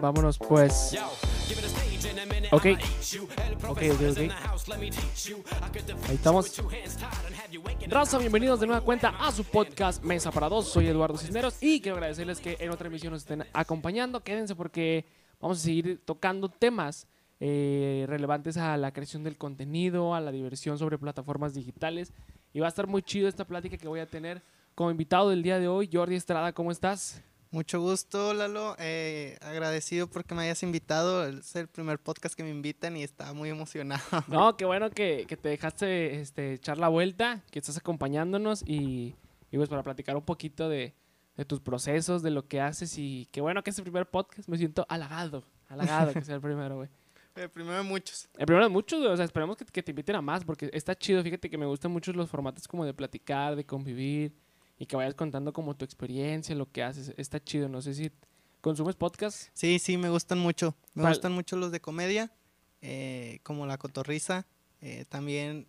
vámonos pues. Ok, ok, ok, ok. Ahí estamos. Raza, bienvenidos de nueva cuenta a su podcast Mesa para Dos. Soy Eduardo Cisneros y quiero agradecerles que en otra emisión nos estén acompañando. Quédense porque vamos a seguir tocando temas eh, relevantes a la creación del contenido, a la diversión sobre plataformas digitales. Y va a estar muy chido esta plática que voy a tener como invitado del día de hoy. Jordi Estrada, ¿cómo estás? Mucho gusto, Lalo. Eh, agradecido porque me hayas invitado. Es el primer podcast que me invitan y estaba muy emocionado. No, qué bueno que, que te dejaste este, echar la vuelta, que estás acompañándonos y, y pues para platicar un poquito de, de tus procesos, de lo que haces y qué bueno que es el primer podcast. Me siento halagado, halagado que sea el primero, güey. El primero de muchos. El primero de muchos, güey. O sea, esperemos que, que te inviten a más porque está chido. Fíjate que me gustan mucho los formatos como de platicar, de convivir y que vayas contando como tu experiencia, lo que haces. Está chido. No sé si consumes podcast. Sí, sí, me gustan mucho. Me gustan mucho los de comedia, eh, como La Cotorriza. eh, también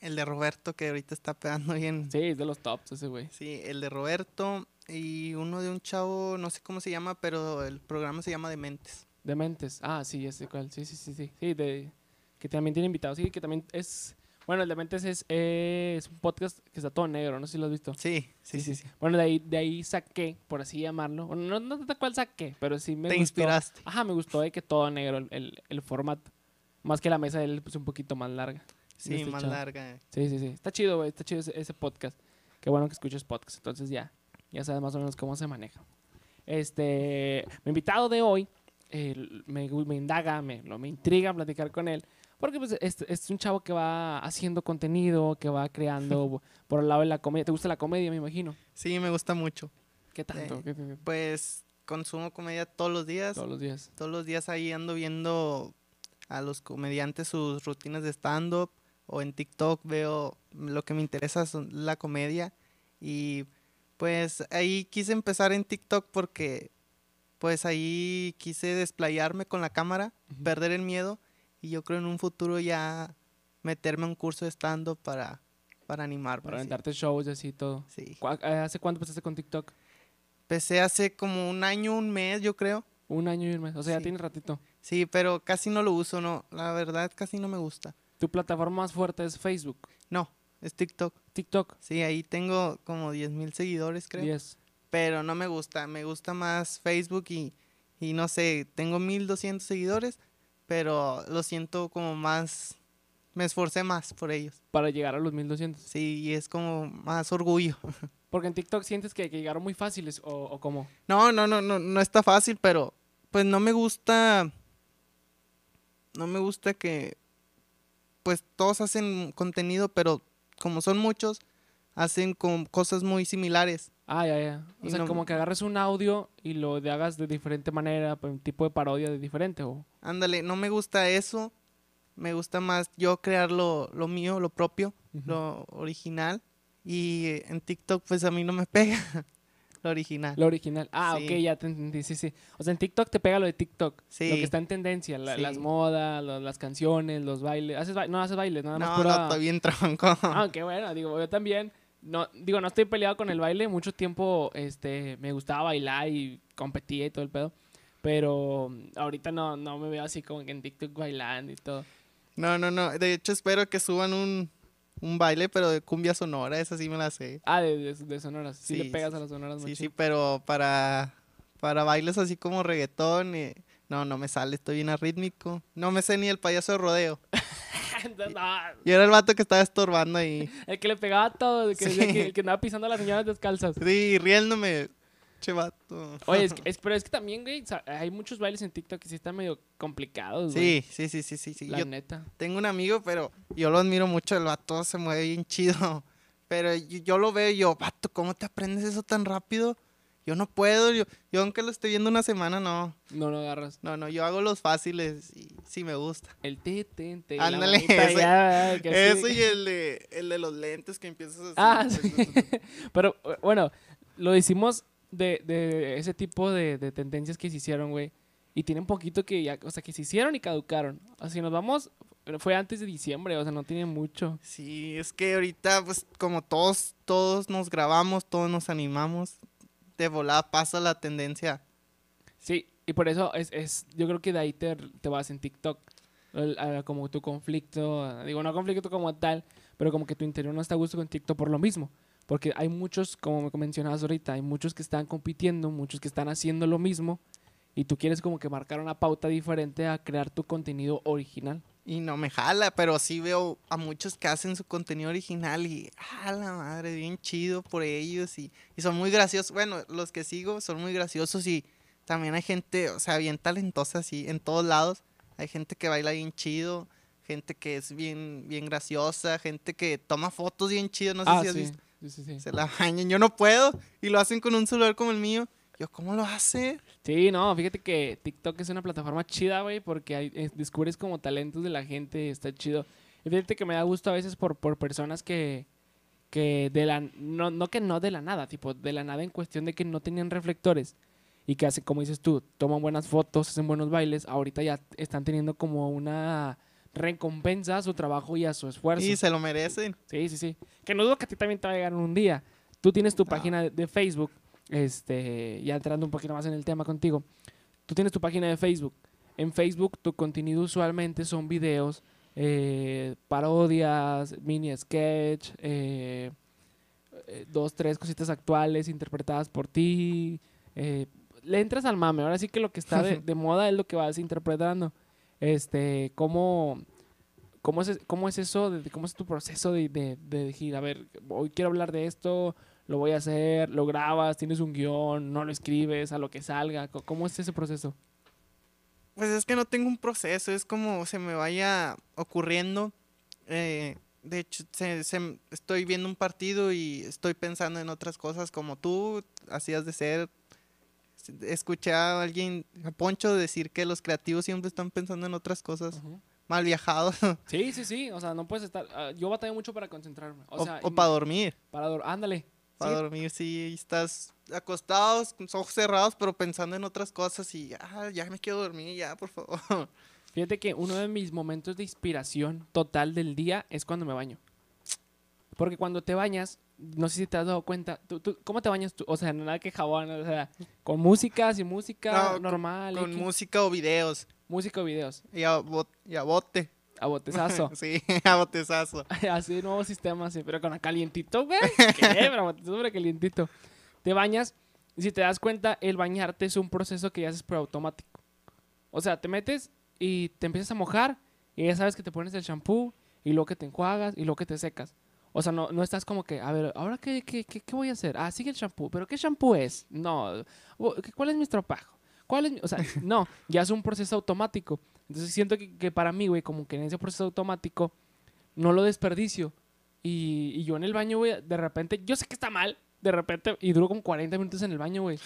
el de Roberto, que ahorita está pegando bien. Sí, es de los tops ese, güey. Sí, el de Roberto y uno de un chavo, no sé cómo se llama, pero el programa se llama Dementes. Dementes. Ah, sí, ya sé cuál. Sí, sí, sí, sí. Sí, de, que también tiene invitados. Sí, que también es... Bueno, el Dementes es, es un podcast que está todo negro. No sé si lo has visto. Sí, sí, sí. sí. Bueno, de ahí, de ahí saqué, por así llamarlo. Bueno, no, no sé cuál saqué, pero sí me Te gustó. inspiraste. Ajá, me gustó de que todo negro el, el, formato. Más que la mesa de él, pues un poquito más larga. Sí, Este más chavo. larga. eh. Sí, sí, sí. Está chido, güey. Está chido ese, ese podcast. Qué bueno que escuches podcast. Entonces ya, ya sabes más o menos cómo se maneja. Este, mi invitado de hoy eh, me, me indaga, me, lo, me intriga platicar con él. Porque pues, es, es un chavo que va haciendo contenido, que va creando por el lado de la comedia. ¿Te gusta la comedia, me imagino? Sí, me gusta mucho. ¿Qué tanto? Eh, ¿Qué- qué- qué- Pues consumo comedia todos los días. Todos los días. Todos los días ahí ando viendo a los comediantes sus rutinas de stand-up o en TikTok veo lo que me interesa son la comedia y pues ahí quise empezar en TikTok porque pues ahí quise desplayarme con la cámara, perder el miedo y yo creo en un futuro ya meterme a un curso de stand-up para, para animarme. Para sí. aventarte shows y así todo. Sí. ¿Cuá- eh, ¿Hace cuánto empezaste con TikTok? Empecé hace como un año, un mes yo creo. Un año y un mes. O sea, ya Sí. tienes ratito. Sí, pero casi no lo uso, no. La verdad casi no me gusta. Tu plataforma más fuerte es Facebook. No, es TikTok. TikTok. Sí, ahí tengo como 10 mil seguidores, creo. 10. Pero no me gusta. Me gusta más Facebook y, y no sé, tengo 1200 seguidores, pero lo siento como más. Me esforcé más por ellos. Para llegar a los 1200. Sí, y es como más orgullo. Porque en TikTok sientes que, que llegaron muy fáciles o, o cómo. No, no, no, no, no está fácil, pero pues no me gusta. No me gusta que. Pues todos hacen contenido, pero como son muchos, hacen como cosas muy similares. Ah, ya, ya. O Y sea, no- como que agarres un audio y lo de hagas de diferente manera, un tipo de parodia de diferente. O... Ándale, no me gusta eso. Me gusta más yo crear lo, lo mío, lo propio, lo original. Y en TikTok, pues a mí no me pega lo original. Lo original. Ah, Sí. ok, ya te entendí. Sí, sí. O sea, en TikTok te pega lo de TikTok. Sí. Lo que está en tendencia. la- Sí. Las modas, lo- las canciones, los bailes. ¿Haces ba- no haces bailes, nada más no, pura... no, estoy bien tronco. Ah, bueno, digo, yo también. No, digo, no estoy peleado con el baile. Mucho tiempo este, me gustaba bailar y competía y todo el pedo. Pero ahorita no, no me veo así como que en TikTok bailando y todo. No, no, no. De hecho, espero que suban un, un baile, pero de cumbia sonora. Esa sí me la sé. Ah, de, de, de sonoras. Sí, Sí, le pegas sí, a las sonoras, Sí, machín. sí, pero para, para bailes así como reggaetón. y- no, no me sale. Estoy bien arrítmico. No me sé ni el payaso de rodeo. Entonces, no, Yo era el vato que estaba estorbando ahí. el que le pegaba todo, el que, decía Sí. que, el que andaba pisando a las señoras descalzas. Sí, riéndome. Che vato. Oye, es, que- es- pero es que también, güey, hay muchos bailes en TikTok que sí están medio complicados, güey. Sí, sí, sí, sí, sí. sí. La Yo neta. tengo un amigo, pero yo lo admiro mucho. El vato se mueve bien chido. Pero yo, yo lo veo y yo, vato, ¿cómo te aprendes eso tan rápido? Yo no puedo. Yo, yo aunque lo esté viendo una semana, no. No lo agarras. No, no, yo hago los fáciles y sí me gusta. El te, te, te. Ándale, ese- ya, Eso y el de, el de los lentes que empiezas así. Ah, sí. Pero eh, bueno, lo hicimos de, de ese tipo de, de tendencias que se hicieron, güey. Y tienen poquito que ya, o sea, que se hicieron y caducaron. Así nos vamos, fue antes de diciembre, o sea, no tiene mucho. Sí, es que ahorita, pues, como todos, todos nos grabamos, todos nos animamos, de volada pasa la tendencia. Sí, Y por eso es, es yo creo que de ahí te, te vas en TikTok. Como tu conflicto, digo, no conflicto como tal, pero como que tu interior no está a gusto con TikTok por lo mismo. Porque hay muchos, como me mencionabas ahorita, hay muchos que están compitiendo, muchos que están haciendo lo mismo y tú quieres como que marcar una pauta diferente a crear tu contenido original. Y no me jala, pero sí veo a muchos que hacen su contenido original y, ah, la madre, bien chido por ellos y, y son muy graciosos. Bueno, los que sigo son muy graciosos y también hay gente, o sea, bien talentosa así en todos lados. Hay gente que baila bien chido, gente que es bien, bien graciosa, gente que toma fotos bien chido, no sé ah, si has sí. visto. sí, sí, sí. Se la bañan, yo no puedo y lo hacen con un celular como el mío. Yo, ¿cómo lo hace? Sí, no, fíjate que TikTok es una plataforma chida, güey, porque hay- descubres como talentos de la gente, está chido. Y fíjate que me da gusto a veces por, por personas que, que de la, no, no que no de la nada, tipo, de la nada en cuestión de que no tenían reflectores y que hacen, como dices tú, toman buenas fotos, hacen buenos bailes, ahorita ya están teniendo como una recompensa a su trabajo y a su esfuerzo. Y se lo merecen. Sí, sí, sí. Que no dudo que a ti también te va a llegar un día. Tú tienes tu página de Facebook, este, ya entrando un poquito más en el tema contigo. Tú tienes tu página de Facebook. En Facebook tu contenido usualmente son videos, eh, parodias, mini sketch, eh, eh, dos, tres cositas actuales interpretadas por ti. eh, le entras al mame. Ahora sí que lo que está de, de moda es lo que vas interpretando. Este, cómo, ¿Cómo es, cómo es eso? de- ¿Cómo es tu proceso de, de, de decir, a ver, hoy quiero hablar de esto, lo voy a hacer, lo grabas, tienes un guion, no lo escribes, a lo que salga? ¿Cómo es ese proceso? Pues es que no tengo un proceso, es como se me vaya ocurriendo. Eh, de hecho, se- se- estoy viendo un partido y estoy pensando en otras cosas como tú hacías de ser. Escuché a alguien, a Poncho, decir que los creativos siempre están pensando en otras cosas. Mal viajados. Sí, sí, sí, o sea, no puedes estar... ah, yo batallo mucho para concentrarme. O, O, sea, o y- para dormir. para dor- Ándale. Para Sí, dormir, sí, estás acostados, con los ojos cerrados, pero pensando en otras cosas y ah, ya me quiero dormir, ya, por favor. Fíjate que uno de mis momentos de inspiración total del día es cuando me baño. Porque cuando te bañas, no sé si te has dado cuenta, ¿tú, tú- cómo te bañas tú? O sea, nada que jabón, o sea, con música, sin música, No, normal, Con música o videos. música o videos, Y a, bot- y a bote. A botezazo. Sí, a botezazo. Así, nuevo sistema, sí, pero con a calientito, güey. ¿Qué? Pero botezazo, calientito. Te bañas, y si te das cuenta, el bañarte es un proceso que ya haces por automático. O sea, te metes y te empiezas a mojar, y ya sabes que te pones el shampoo, y luego que te enjuagas, y luego que te secas. O sea, no, no estás como que, a ver, ¿ahora qué, qué, qué, qué voy a hacer? Ah, sigue el shampoo. ¿Pero qué shampoo es? No. O, ¿qué- ¿Cuál es mi estropajo? ¿Cuál es mi-? O sea, no, ya es un proceso automático. Entonces siento que, que para mí, güey, como que en ese proceso automático no lo desperdicio. Y, y yo en el baño, güey, de repente, yo sé que está mal, de repente, y duro como 40 minutos en el baño, güey.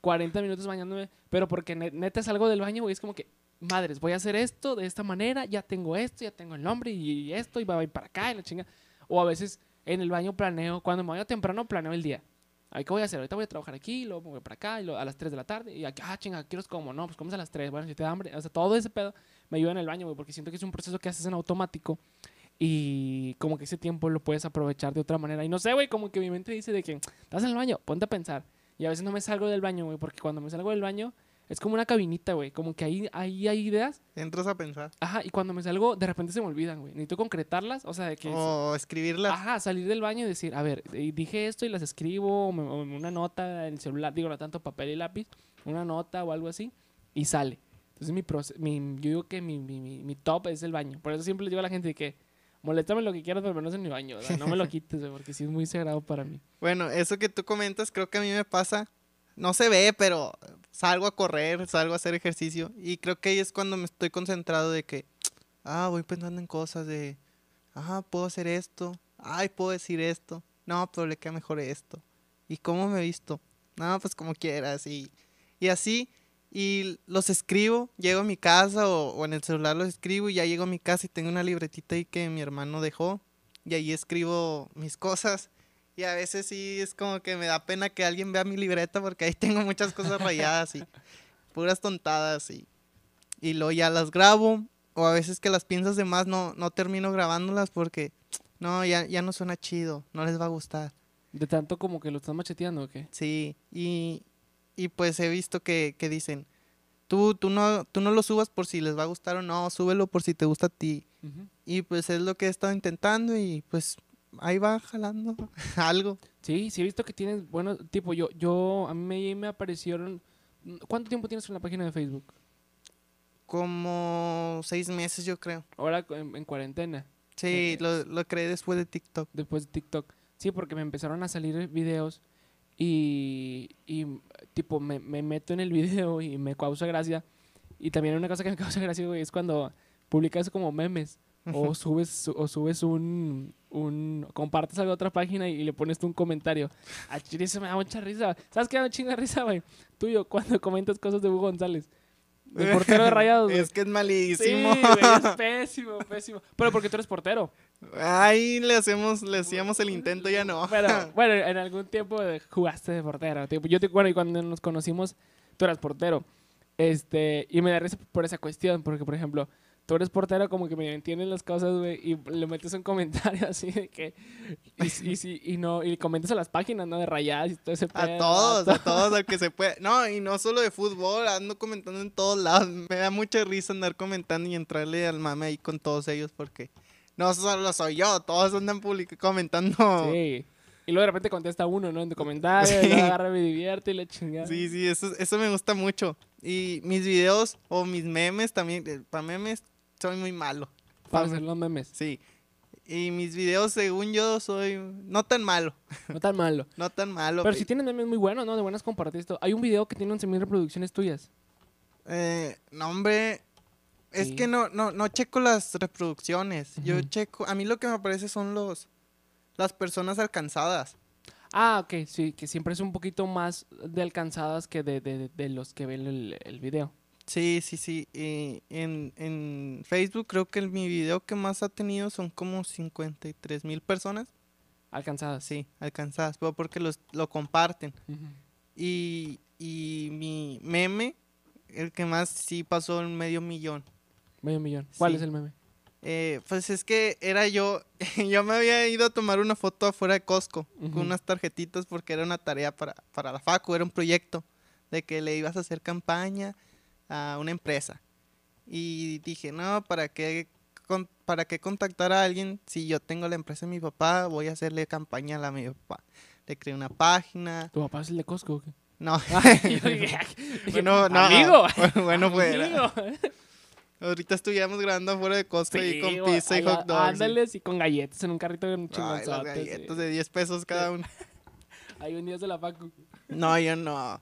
40 minutos bañándome, pero porque ne- neta salgo del baño, güey, es como que, madres, voy a hacer esto de esta manera, ya tengo esto, ya tengo el nombre y, esto, y va a ir para acá, y la chinga. O a veces en el baño planeo, cuando me baño temprano, planeo el día. ¿Qué voy a hacer? Ahorita voy a trabajar aquí, luego voy para acá, y luego a las 3 de la tarde, y aquí, ah, chinga, quiero como, no, pues comes a las 3, bueno, si te da hambre, o sea, todo ese pedo me ayuda en el baño, güey, porque siento que es un proceso que haces en automático y como que ese tiempo lo puedes aprovechar de otra manera. Y no sé, güey, como que mi mente dice de que estás en el baño, ponte a pensar. Y a veces no me salgo del baño, güey, porque cuando me salgo del baño es como una cabinita, güey, como que ahí, ahí hay ideas. Entras a pensar. Ajá, y cuando me salgo, de repente se me olvidan, güey. Necesito concretarlas, o sea, de que... O escribirlas. Ajá, salir del baño y decir, a ver, eh, dije esto y las escribo, o me- o una nota en el celular, digo, no tanto papel y lápiz, una nota o algo así, y sale. Entonces, mi, proce- mi yo digo que mi, mi, mi, top es el baño. Por eso siempre le digo a la gente de que, moléstame lo que quieras, pero no es en mi baño, no me lo quites, güey, porque sí es muy sagrado para mí. Bueno, eso que tú comentas, creo que a mí me pasa. No se ve, pero salgo a correr, salgo a hacer ejercicio. Y creo que ahí es cuando me estoy concentrado de que, ah, voy pensando en cosas de, ah, puedo hacer esto, ay, puedo decir esto. No, pero le queda mejor esto. ¿Y cómo me he visto? No, pues como quieras. Y, y así, y los escribo, llego a mi casa o, o en el celular los escribo y ya llego a mi casa y tengo una libretita ahí que mi hermano dejó. Y ahí escribo mis cosas. Y a veces sí es como que me da pena que alguien vea mi libreta porque ahí tengo muchas cosas rayadas y puras tontadas y, y luego ya las grabo. O a veces que las piensas de más no, no termino grabándolas porque no, ya, ya no suena chido, no les va a gustar. De tanto como que lo estás macheteando, ¿o qué? Sí, y, y pues he visto que, que dicen, tú, tú, no, tú no lo subas por si les va a gustar o no, súbelo por si te gusta a ti. Y pues es lo que he estado intentando y pues ahí va jalando algo. Sí, sí he visto que tienes, bueno, tipo, yo, yo, a mí me, me aparecieron, ¿cuánto tiempo tienes en la página de Facebook? Como seis meses yo creo. Ahora en, en cuarentena, Sí, Eh, lo, lo creé después de TikTok. después de TikTok. Sí, porque me empezaron a salir videos y, y tipo, me, me meto en el video y me causa gracia. Y también una cosa que me causa gracia, güey, es cuando publicas como memes o subes, su- o subes un, un, compartes algo a otra página y le pones tú un comentario. A chile eso me da mucha risa. ¿Sabes qué da chinga risa, güey? Tuyo, cuando comentas cosas de Hugo González. El portero de rayados, güey. Es que es Sí, malísimo. güey, es pésimo, pésimo. Pero porque tú eres portero. Ahí le hacemos, le hacíamos el intento, ya no. Pero, bueno, en algún tiempo jugaste de portero. yo te, bueno, y cuando nos conocimos, tú eras portero. Este, y me da risa por esa cuestión, porque, por ejemplo, tú eres portero, como que me entienden las cosas, güey, y le metes un comentario así de que. Y, y, y no, y comentas a las páginas, ¿no? De rayadas y todo ese A pedo, todos, to- a todos, al que se puede. No, y no solo de fútbol, ando comentando en todos lados. Me da mucha risa andar comentando y entrarle al mame ahí con todos ellos porque no solo soy yo, todos andan public- comentando. Sí. Y luego de repente contesta uno, ¿no? En tu comentario, Sí. y agarra, me divierte y la chingada. Sí, sí, eso, eso me gusta mucho. Y mis videos o mis memes también, eh, para memes soy muy malo. Para Pa- hacer los memes. Sí. Y mis videos, según yo, soy no tan malo, No tan malo. no tan malo. Pero si tienes memes muy buenos, ¿no? De buenas compartiste. Hay un video que tiene 11.000 reproducciones tuyas. Eh, no, hombre. Es que no, no, no checo las reproducciones. Yo checo. A mí lo que me aparece son los las personas alcanzadas. Ah, ok, sí, que siempre es un poquito más de alcanzadas que de, de- de los que ven el, el video. Sí, sí, sí. Y en, en Facebook creo que el- mi video que más ha tenido son como 53 mil personas. Alcanzadas. Sí, alcanzadas. Pero porque los, lo comparten. Y, y mi meme, el que más sí pasó en medio millón. Medio millón. ¿Cuál Sí. es el meme? Eh, pues es que era yo, yo me había ido a tomar una foto afuera de Costco con unas tarjetitas porque era una tarea para, para la FACU, era un proyecto de que le ibas a hacer campaña a una empresa. Y dije, no, ¿para qué, con- ¿para qué contactar a alguien si yo tengo la empresa de mi papá? Voy a hacerle campaña a la mi papá. Le creé una página. ¿Tu papá es el de Costco o qué? No, bueno, no. Amigo. Bueno, pues. Amigo. Ahorita estuviéramos grabando afuera de Costco y Sí, con güey, pizza y allá- hot dogs. y- Ándales y con galletas en un carrito de un Ay, las sí. galletas de 10 pesos cada una. Ahí vendías de la facu. No, yo no.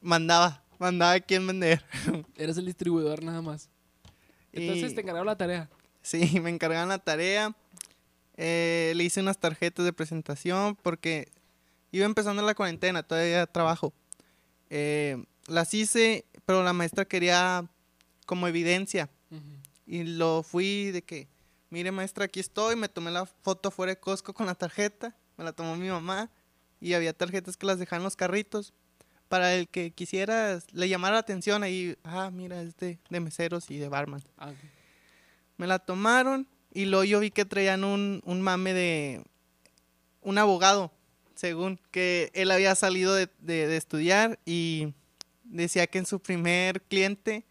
Mandaba, mandaba a quién vender. Eres el distribuidor nada más. Entonces Y- te encargaron la tarea. Sí, me encargaron la tarea. Eh, le hice unas tarjetas de presentación porque iba empezando la cuarentena, todavía trabajo. Eh, las hice, pero la maestra quería como evidencia. Y lo fui de que, mire maestra, aquí estoy. Me tomé la foto fuera de Costco con la tarjeta. Me la tomó mi mamá. Y había tarjetas que las dejaban en los carritos. Para el que quisiera, le llamara la atención ahí. Ah, mira, es de, de meseros y de barman. Ah, ok. Me la tomaron. Y luego yo vi que traían un, un mame de un abogado. Según que él había salido de, de- de estudiar. Y decía que en su primer cliente,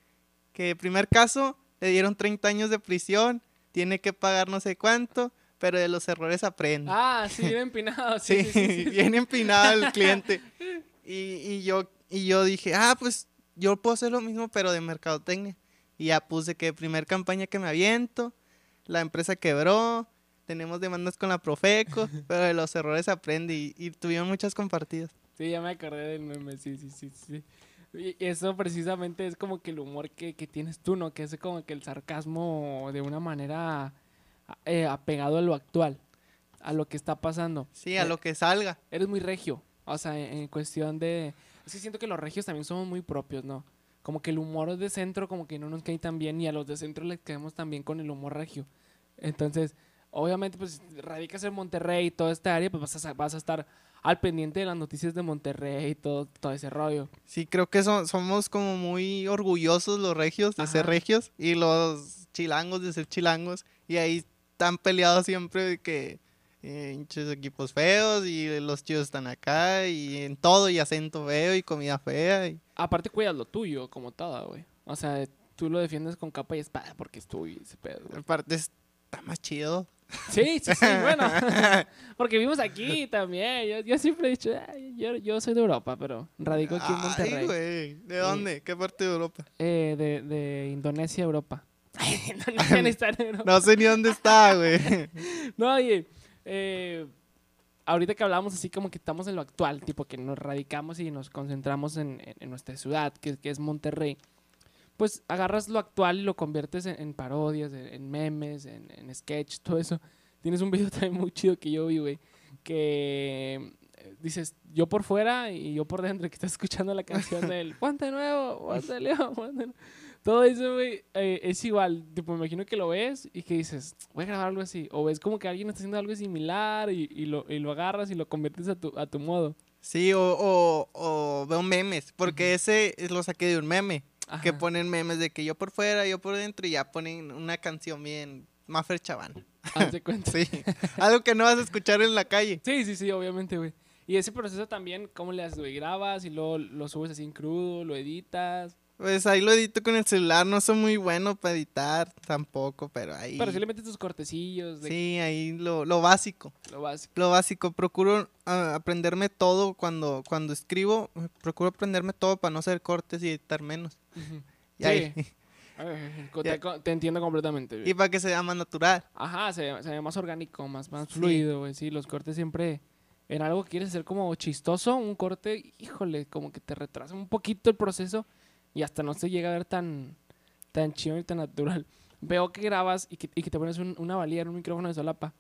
que primer caso, le dieron 30 años de prisión. Tiene que pagar no sé cuánto. Pero de los errores aprende. Ah, sí, bien empinado. Sí, Sí, sí, sí, sí. bien empinado el cliente. Y, y yo, y yo dije, ah, pues yo puedo hacer lo mismo, pero de mercadotecnia. Y ya puse que primer campaña que me aviento, la empresa quebró, tenemos demandas con la Profeco, pero de los errores aprende y, y tuvieron muchas compartidas. Sí, ya me acordé del meme, sí, sí, sí, sí. Y eso precisamente es como que el humor que, que tienes tú, ¿no? Que es como que el sarcasmo de una manera eh, apegado a lo actual, a lo que está pasando. Sí, a Eh, lo que salga. Eres muy regio, o sea, en, cuestión de... Es que siento que los regios también somos muy propios, ¿no? Como que el humor de centro como que no nos cae tan bien y a los de centro les caemos también con el humor regio. Entonces, obviamente, pues radicas en Monterrey y toda esta área, pues vas a, sa- vas a estar al pendiente de las noticias de Monterrey y todo, todo ese rollo. Sí, creo que so- somos como muy orgullosos los regios de ser regios y los chilangos de ser chilangos. Y ahí están peleados siempre de que eh, hinches equipos feos y los chidos están acá y en todo y acento feo y comida fea. Y, Aparte cuidas lo tuyo, como todo, güey. O sea, tú lo defiendes con capa y espada porque es tuyo ese pedo, güey. Aparte está más chido. Sí, sí, sí, bueno. Porque vivimos aquí también. Yo, yo siempre he dicho, "Ay, yo, yo soy de Europa, pero radico aquí en Ay, Monterrey. güey. ¿De dónde? ¿Qué parte de Europa? Eh, de, de Indonesia, Europa. Indonesia en Europa. No sé ni dónde está, güey. No, oye, eh, ahorita que hablamos así como que estamos en lo actual, tipo que nos radicamos y nos concentramos en, nuestra ciudad, que, es Monterrey, pues agarras lo actual y lo conviertes en, parodias, en, memes, en, sketch, todo eso. Tienes un video también muy chido que yo vi, güey, que eh, dices, yo por fuera y yo por dentro, que estás escuchando la canción del Ponte Nuevo, Ponte León, Ponte Nuevo". Todo eso, güey, eh, es igual. Tipo, me imagino que lo ves y que dices, voy a grabar algo así. O ves como que alguien está haciendo algo similar y, y lo, y lo agarras y lo conviertes a tu, a tu modo. Sí, o, o, o veo memes, porque ese lo saqué de un meme, que ponen memes de que yo por fuera, yo por dentro, y ya ponen una canción bien, Maffer Chaván. Haz de cuenta. Sí, algo que no vas a escuchar en la calle. Sí, sí, sí, obviamente, güey. Y ese proceso también, ¿cómo le haces, güey? Grabas y luego lo subes así en crudo, lo editas. Pues ahí lo edito con el celular, no soy muy bueno para editar tampoco, pero ahí... Pero sí le metes tus cortecillos de Sí, ahí lo, lo básico. lo básico. Lo básico, procuro ah, aprenderme todo cuando, cuando escribo, procuro aprenderme todo para no hacer cortes y editar menos. Y, ahí- co- Ya. te, te entiendo completamente, güey. y para que se vea más natural. Ajá, se, ve- se ve más orgánico, más, más Sí. fluido, güey. Sí, los cortes siempre en algo que quieres hacer como chistoso, un corte, híjole, como que te retrasa un poquito el proceso y hasta no se llega a ver tan, tan chido y tan natural. Veo que grabas y que, y que te pones un- una valía en un micrófono de solapa.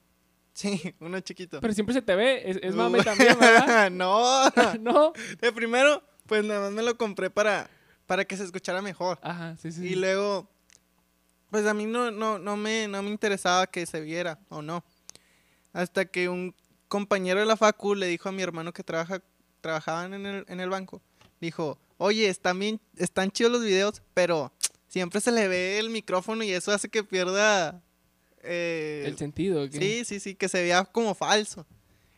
Sí, uno chiquito. Pero siempre se te ve, es, es Uh, mame también, ¿verdad? no, no. de primero, pues nada más me lo compré para, para que se escuchara mejor. Ajá, sí, sí. Y sí. luego, pues a mí no, no, no, me, no me interesaba que se viera o no. Hasta que un compañero de la facu le dijo a mi hermano que trabaja, trabajaban en el, en el banco. Dijo, oye, están bien, están chidos los videos, pero siempre se le ve el micrófono y eso hace que pierda... eh, El sentido. ¿o qué? Sí, sí, sí, que se vea como falso.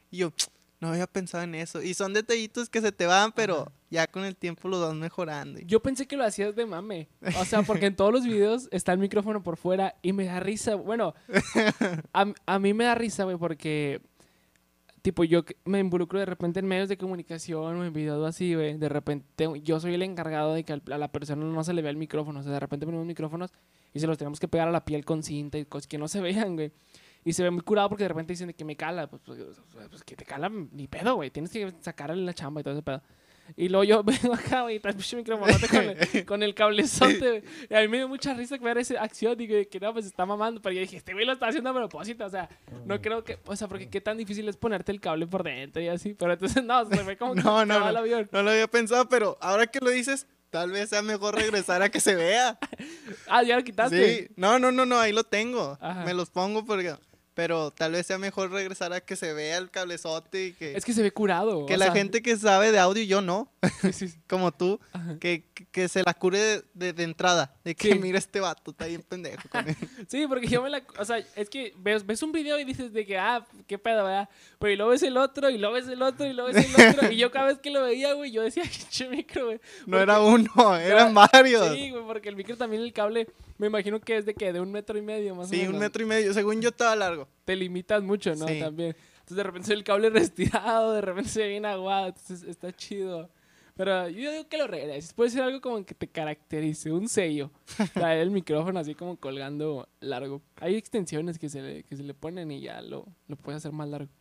Y yo, no había pensado en eso. Y son detallitos que se te van, pero Ajá. ya con el tiempo los vas mejorando. Yo pensé que lo hacías de mame. O sea, porque en todos los videos está el micrófono por fuera y me da risa. Bueno, a, a mí me da risa, güey, porque, tipo, yo me involucro de repente en medios de comunicación o en videos así, güey. De repente, yo soy el encargado de que a la persona no se le vea el micrófono. O sea, de repente ponemos micrófonos y se los tenemos que pegar a la piel con cinta y cosas que no se vean, güey. Y se ve muy curado porque de repente dicen que me cala. Pues, pues, pues, que te cala ni pedo, güey. Tienes que sacarle la chamba y todo ese pedo. Y luego yo vengo acá, y trae el pinche micrófonote con el, con el cablezote. Y a mí me dio mucha risa ver esa acción. Digo, que no, pues está mamando. Pero yo dije, este güey lo está haciendo a propósito. O sea, no creo que. O sea, porque qué tan difícil es ponerte el cable por dentro y así. Pero entonces, no, se ve como que No, se no, va el no. avión. No lo había pensado, pero ahora que lo dices, tal vez sea mejor regresar a que se vea. Ah, ya lo quitaste. Sí, no, no, no, no, ahí lo tengo. Ajá. Me los pongo porque... Pero tal vez sea mejor regresar a que se vea el cablezote y que, Es que se ve curado. que la sea, gente que sabe de audio y yo no, sí, sí, sí. como tú, que, que- se la cure de, de- de entrada. De que Sí. mira este vato, está bien pendejo. con él". Sí, porque yo me la... O sea, es que ves, ves un video y dices de que, ah, qué pedo, ¿verdad? Pero y luego ves el otro, y luego ves el otro, y luego ves el otro. y yo cada vez que lo veía, güey, yo decía, che micro, güey. No Porque- era uno, eran varios. Sí, güey, porque el micro también el cable, me imagino que es de que de un metro y medio más o Sí, menos. un metro y medio. Según yo estaba largo. Te limitas mucho, ¿no? Sí. También. Entonces de repente el cable retirado, de repente se ve bien aguado, entonces está chido. Pero yo digo que lo regreses. Puede ser algo como que te caracterice, un sello. Traer el micrófono así como colgando largo. Hay extensiones que se le, que se le ponen y ya lo, lo puedes hacer más largo.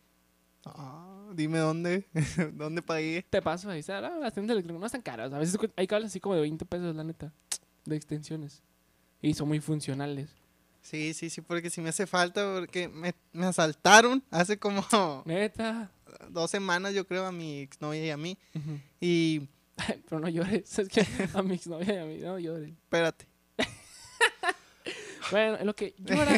Ah, dime dónde. ¿Dónde pagué? Te paso ahí, ¿sabes? Ah, las tiendas electrónicas no están caras. A veces hay cables así como de 20 pesos, la neta, de extensiones. Y son muy funcionales. Sí, sí, sí, porque sí me hace falta, porque me, me asaltaron hace como Neta. dos semanas, yo creo, a mi exnovia y a mí. Y, Pero no llores. Es que a mi exnovia y a mí no llores. espérate. Bueno, es lo que llora.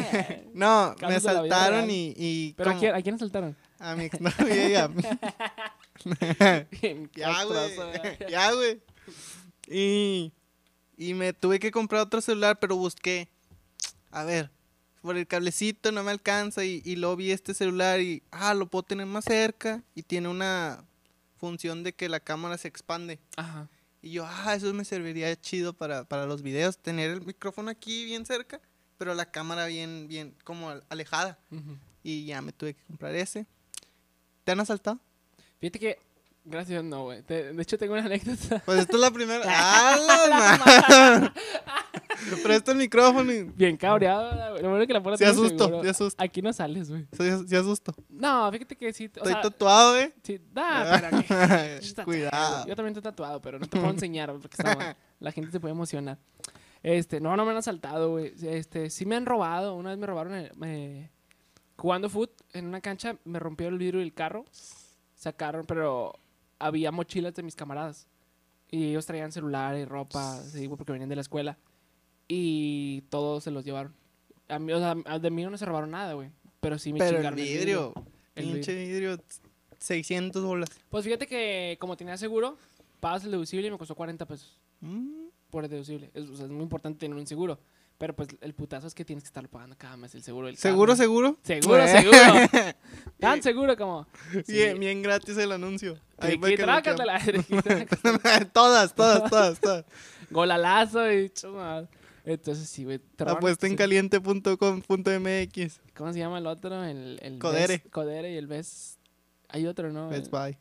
No, me Casos asaltaron y, y Pero ¿a quién, ¿a quién asaltaron? a mi exnovia y a mí. Ya, güey. ya, güey. Y, y me tuve que comprar otro celular, pero busqué. A ver, por el cablecito no me alcanza y, y luego vi este celular y, ah, lo puedo tener más cerca y tiene una función de que la cámara se expande. Ajá. Y yo, ah, eso me serviría chido para, para los videos, tener el micrófono aquí bien cerca, pero la cámara bien, bien, como al- alejada. Ujú. Y ya me tuve que comprar ese. ¿Te han asaltado? Fíjate que. Gracias, no, güey. De hecho, tengo una anécdota. Pues esta es la primera. ¡Ah, la Presta el micrófono y... Bien cabreado, güey. Lo bueno que la puerta Se seguro. se asusto. Aquí no sales, güey. Se, se asusto. No, fíjate que sí. O Estoy sea, tatuado, ¿eh? sí. Que- Está Cuidado. Yo también estoy tatuado, pero no te puedo enseñar güey, porque está la gente se puede emocionar. Este, no, no me han asaltado, güey. Este, sí me han robado. Una vez me robaron el- me- jugando foot en una cancha, me rompió el vidrio del carro. Sacaron, pero había mochilas de mis camaradas. Y ellos traían celular y ropa, sí, porque venían de la escuela. Y todos se los llevaron. A mí, o sea, de mí no se robaron nada, güey. Pero sí me Pero el chingaron vidrio, El pinche vidrio, 600 bolas. Pues fíjate que como tenía seguro, pagas el deducible y me costó 40 pesos Mm, por el deducible. Es, o sea, es muy importante tener un seguro. Pero pues el putazo es que tienes que estarlo pagando cada mes el seguro del ¿Seguro, carro. seguro? Seguro, Eh. seguro. Tan seguro como. Sí. Bien, bien gratis el anuncio. Ahí que trácatela, todas, todas, todas, todas. Golalazo y chumada. Entonces sí, güey. te robaron- Apuesta en sí. caliente.com.mx. ¿Cómo se llama el otro? El, el Codere. Best- Codere y el Best. Hay otro, ¿no? Best Buy.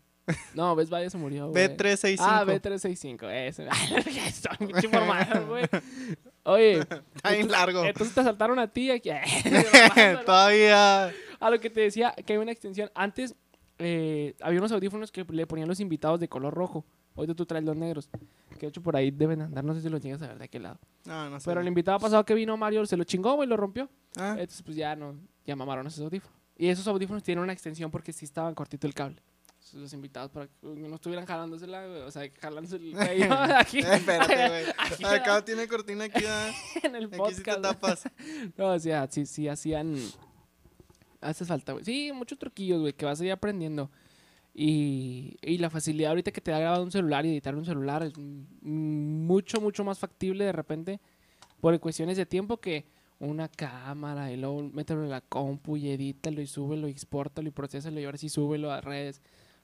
No, Best Buy se murió, güey. B365. Ah, B365. Ese. Estoy mucho informado, güey. Oye, Está bien largo. entonces te saltaron a ti aquí. Todavía. A lo que te decía, que hay una extensión. Antes eh, había unos audífonos que le ponían los invitados de color rojo. Ahorita tú traes los negros. Que de hecho por ahí deben andar. No sé si los llegas a ver de qué lado. No, no sé. Pero el invitado pasado que vino Mario se lo chingó, güey, lo rompió. Ah, Entonces pues ya no, ya mamaron esos audífonos. Y esos audífonos tienen una extensión porque sí estaban cortito el cable. Los invitados para que no estuvieran jalándosela, güey, o sea, jalándose el aquí, eh, espérate, güey. Acá tiene cortina aquí. en el Aquí sí te podcast. tapas. No, o sea, sí, sí hacían. Hace falta, güey. Sí, muchos truquillos, güey, que vas a ir aprendiendo. Y, y la facilidad ahorita que te da grabado un celular y editar un celular es mucho, mucho más factible de repente por cuestiones de tiempo que una cámara y luego mételo en la compu y edítalo y súbelo y exportalo y procesalo y ahora sí súbelo a redes.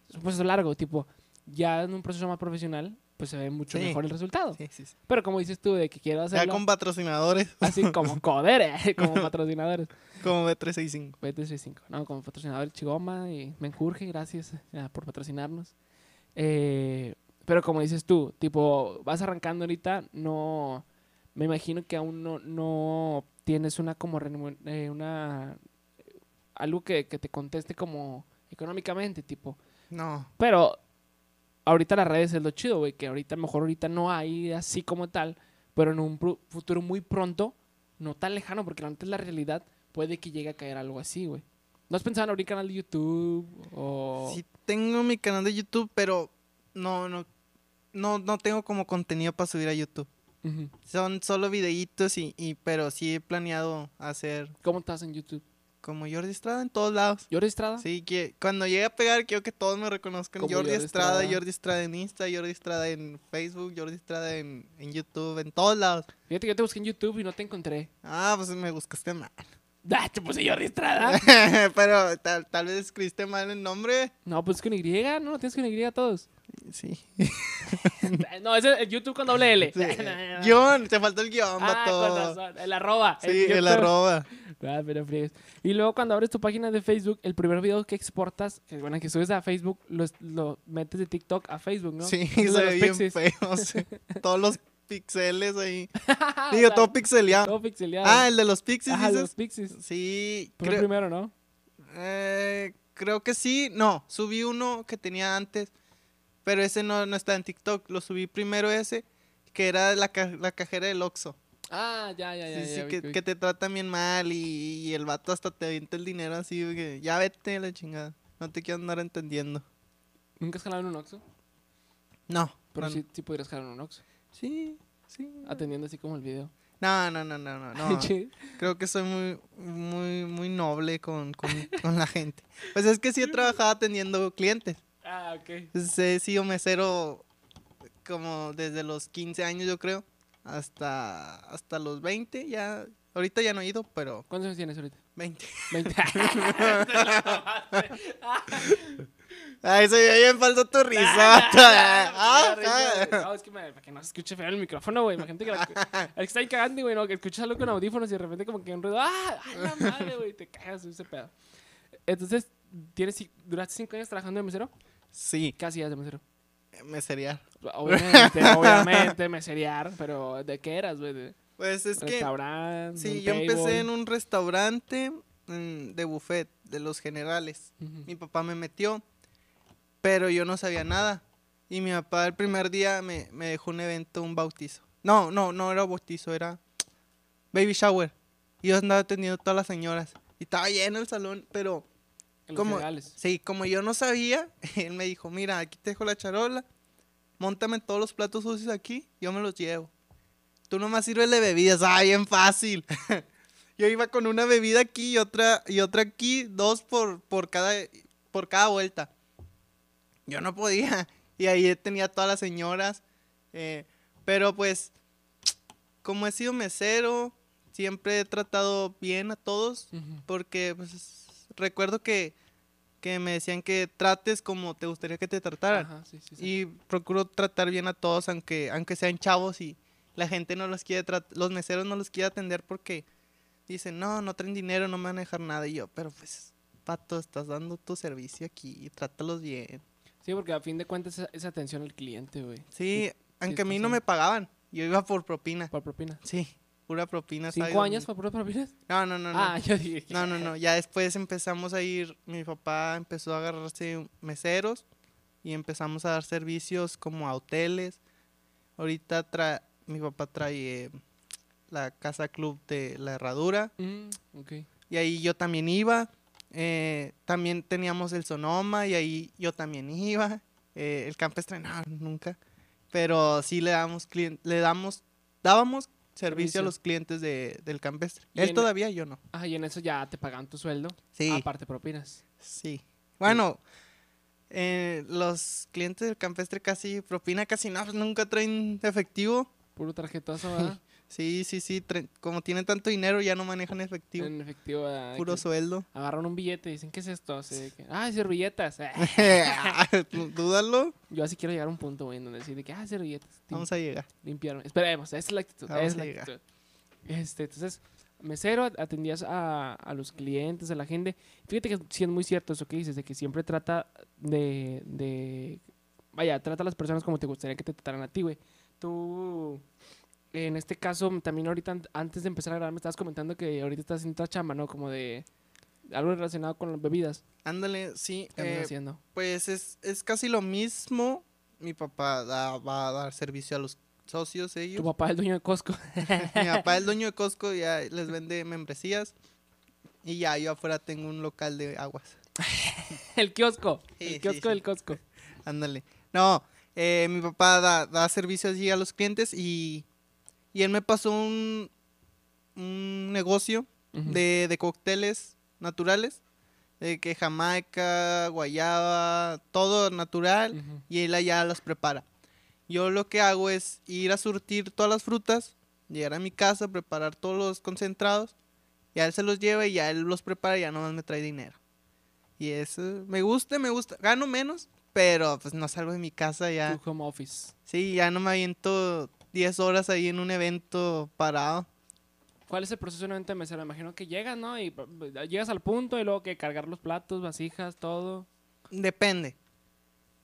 Es un proceso largo, tipo, ya en un proceso más profesional, pues se ve mucho Sí. mejor el resultado. Sí, sí, sí. Pero como dices tú, de que quiero Ya hacerlo con patrocinadores. así como coder, como patrocinadores. Como B365. BT65, no, como patrocinador Chigoma y Menjurje, gracias eh, por patrocinarnos. Eh, pero como dices tú, tipo, vas arrancando ahorita, no, me imagino que aún no, no tienes una como, eh, una, algo que, que te conteste como económicamente, tipo, No. pero ahorita las redes es lo chido, güey, que ahorita mejor ahorita no hay así como tal, pero en un futuro muy pronto, no tan lejano, porque antes la realidad puede que llegue a caer algo así, güey. ¿No has pensado en abrir canal de YouTube o Sí tengo mi canal de YouTube, pero no, no, no, no tengo como contenido para subir a YouTube. Son solo videitos y, y pero sí he planeado hacer cómo estás en YouTube? Como Jordi Estrada en todos lados. ¿Jordi Estrada? Sí, que cuando llegue a pegar quiero que todos me reconozcan. Jordi, Jordi Estrada, Estrada. Jordi Estrada en Insta, Jordi Estrada en Facebook, Jordi Estrada en, en YouTube, en todos lados. Fíjate que yo te busqué en YouTube y no te encontré. Ah, pues me buscaste mal. ¡Ah, te puse Jordi Estrada! pero tal, tal vez escribiste mal el nombre. no, pues con Y, ¿no? Tienes con Y a todos. Sí. no, es el YouTube con doble L. Sí. Guión, te faltó el guion, Ah, con razón. El arroba. Sí, el arroba. Ah, pero friegues. Y luego cuando abres tu página de Facebook, el primer video que exportas, que bueno, que subes a Facebook, lo, lo metes de TikTok a Facebook, ¿no? Sí, se los ve bien feo. Todos los pixeles ahí. O Digo, sea, todo pixeleado. todo pixeleado. Ah, el de los pixies, Ajá, dices. los pixies. Sí, Fue el creo, primero, ¿no? eh, creo que sí. No, subí uno que tenía antes, pero ese no, no está en TikTok. Lo subí primero ese, que era la, ca- la cajera del Oxxo. Ah, ya, ya, ya. Sí, ya, sí, vi, que, vi. que te tratan bien mal y, y el vato hasta te avienta el dinero así, que ya vete la chingada. No te quiero andar entendiendo. ¿Nunca has jalado en un Oxxo? No, Pero no, sí, sí podrías jalar en un Oxxo. Sí, sí. Atendiendo así como el video. No, no, no, no, no. Creo que soy muy, muy, muy noble con, con, con la gente. Pues es que sí he trabajado atendiendo clientes. ah, ok. He sido mesero como desde los 15 años, yo creo, hasta, hasta los 20. Ya, ahorita ya no he ido, pero ¿Cuántos años tienes ahorita? 20. 20. Ay, se ve bien falso tu risota. Ah, ah. No, es que me, para que no se escuche feo el micrófono, güey. Imagínate que, la, el que está ahí cagando, güey, no, que escuchas algo con audífonos y de repente como que un ruido, ¡ah! ¡Ay, la madre, güey! Te cagas ese pedo. Entonces, ¿tienes, ¿duraste cinco años trabajando de mesero? Sí, ¿Qué hacías de mesero? meseriar. Obviamente, obviamente, meserear, pero ¿de qué eras, güey? ¿De Pues es que restaurante? sí, yo empecé en un restaurante mm, de buffet de los generales. Mi papá me metió, pero yo no sabía nada. Y mi papá el primer día me, me dejó un evento, un bautizo. No, no, no era bautizo, era baby shower. Y yo andaba atendiendo a todas las señoras. Y estaba lleno el salón, pero En los ¿Cómo? generales. sí, como yo no sabía, él me dijo, mira, aquí te dejo la charola, montame todos los platos sucios aquí, yo me los llevo. Tú nomás sírvele bebidas, ah, bien fácil. yo iba con una bebida aquí y otra, y otra aquí, dos por, por, cada, por cada vuelta. Yo no podía. Y ahí tenía a todas las señoras. eh, pero pues, como he sido mesero, siempre he tratado bien a todos porque pues recuerdo que, que me decían que trates como te gustaría que te trataran. Ajá, sí, sí, sí. Y procuro tratar bien a todos, aunque, aunque sean chavos y la gente no los quiere tratar, los meseros no los quiere atender porque dicen, no, no traen dinero, no me van a dejar nada. Y yo, pero pues, pato, estás dando tu servicio aquí y trátalos bien. Sí, porque a fin de cuentas es, es atención al cliente, güey. Sí, aunque a mí no me pagaban, yo iba por propina. Por propina. Sí, pura propina. ¿sabes? ¿Cinco años por pura propinas? No, no, no, no. Ah, yo dije. No, no, no. Ya después empezamos a ir, mi papá empezó a agarrarse meseros y empezamos a dar servicios como a hoteles. Ahorita tra mi papá trae eh, la casa club de la herradura Mm, ok. y ahí yo también iba. Eh, también teníamos el Sonoma y ahí yo también iba. Eh, el campestre no, nunca. Pero sí le damos le damos, dábamos servicio, a los clientes de, del campestre. Él en- todavía, yo no. Ah, y en eso ya te pagan tu sueldo. Sí. Aparte propinas. Sí. Bueno, eh, los clientes del campestre casi, propina casi no, nunca traen efectivo. Puro tarjetazo, ¿verdad? Sí, sí, sí. como tienen tanto dinero, ya no manejan efectivo. en efectivo. ¿verdad? Puro sueldo. Agarran un billete y dicen, ¿qué es esto? Así que, ah, servilletas. Dúdalo. Yo así quiero llegar a un punto, güey, en donde decir de que, ah, servilletas. Vamos a llegar. Limpiaron. Esperemos, esa es la actitud. Vamos es a la llegar. actitud. Este, entonces, mesero, atendías a, a los clientes, a la gente. Fíjate que sí es muy cierto eso que dices, de que siempre trata de, de... Vaya, trata a las personas como te gustaría que te trataran a ti, güey. Tú, en este caso, también ahorita, an- antes de empezar a grabar, me estabas comentando que ahorita estás haciendo otra chamba, ¿no? Como de algo relacionado con las bebidas. Ándale, sí. ¿Qué eh, haciendo? pues es, es casi lo mismo. Mi papá da- va a dar servicio a los socios Tu ellos. papá es el dueño de Costco. Mi papá es dueño de Costco, ya les vende membresías. Y ya yo afuera tengo un local de aguas. el kiosco. Sí, el sí, kiosco sí. del Costco. Ándale. No, eh, mi papá da, da servicio allí a los clientes y, y él me pasó un, un negocio de, de cócteles naturales, de que Jamaica, guayaba, todo natural, y él allá los prepara. Yo lo que hago es ir a surtir todas las frutas, llegar a mi casa, preparar todos los concentrados, y a él se los lleva y ya él los prepara y ya nomás me trae dinero. Y eso me gusta, me gusta. Gano menos, pero pues no salgo de mi casa ya. Tu home office. Sí, ya no me aviento 10 horas ahí en un evento parado. ¿Cuál es el proceso de un evento de imagino que llegas, ¿no? Y pa- llegas al punto y luego que cargar los platos, vasijas, todo. Depende.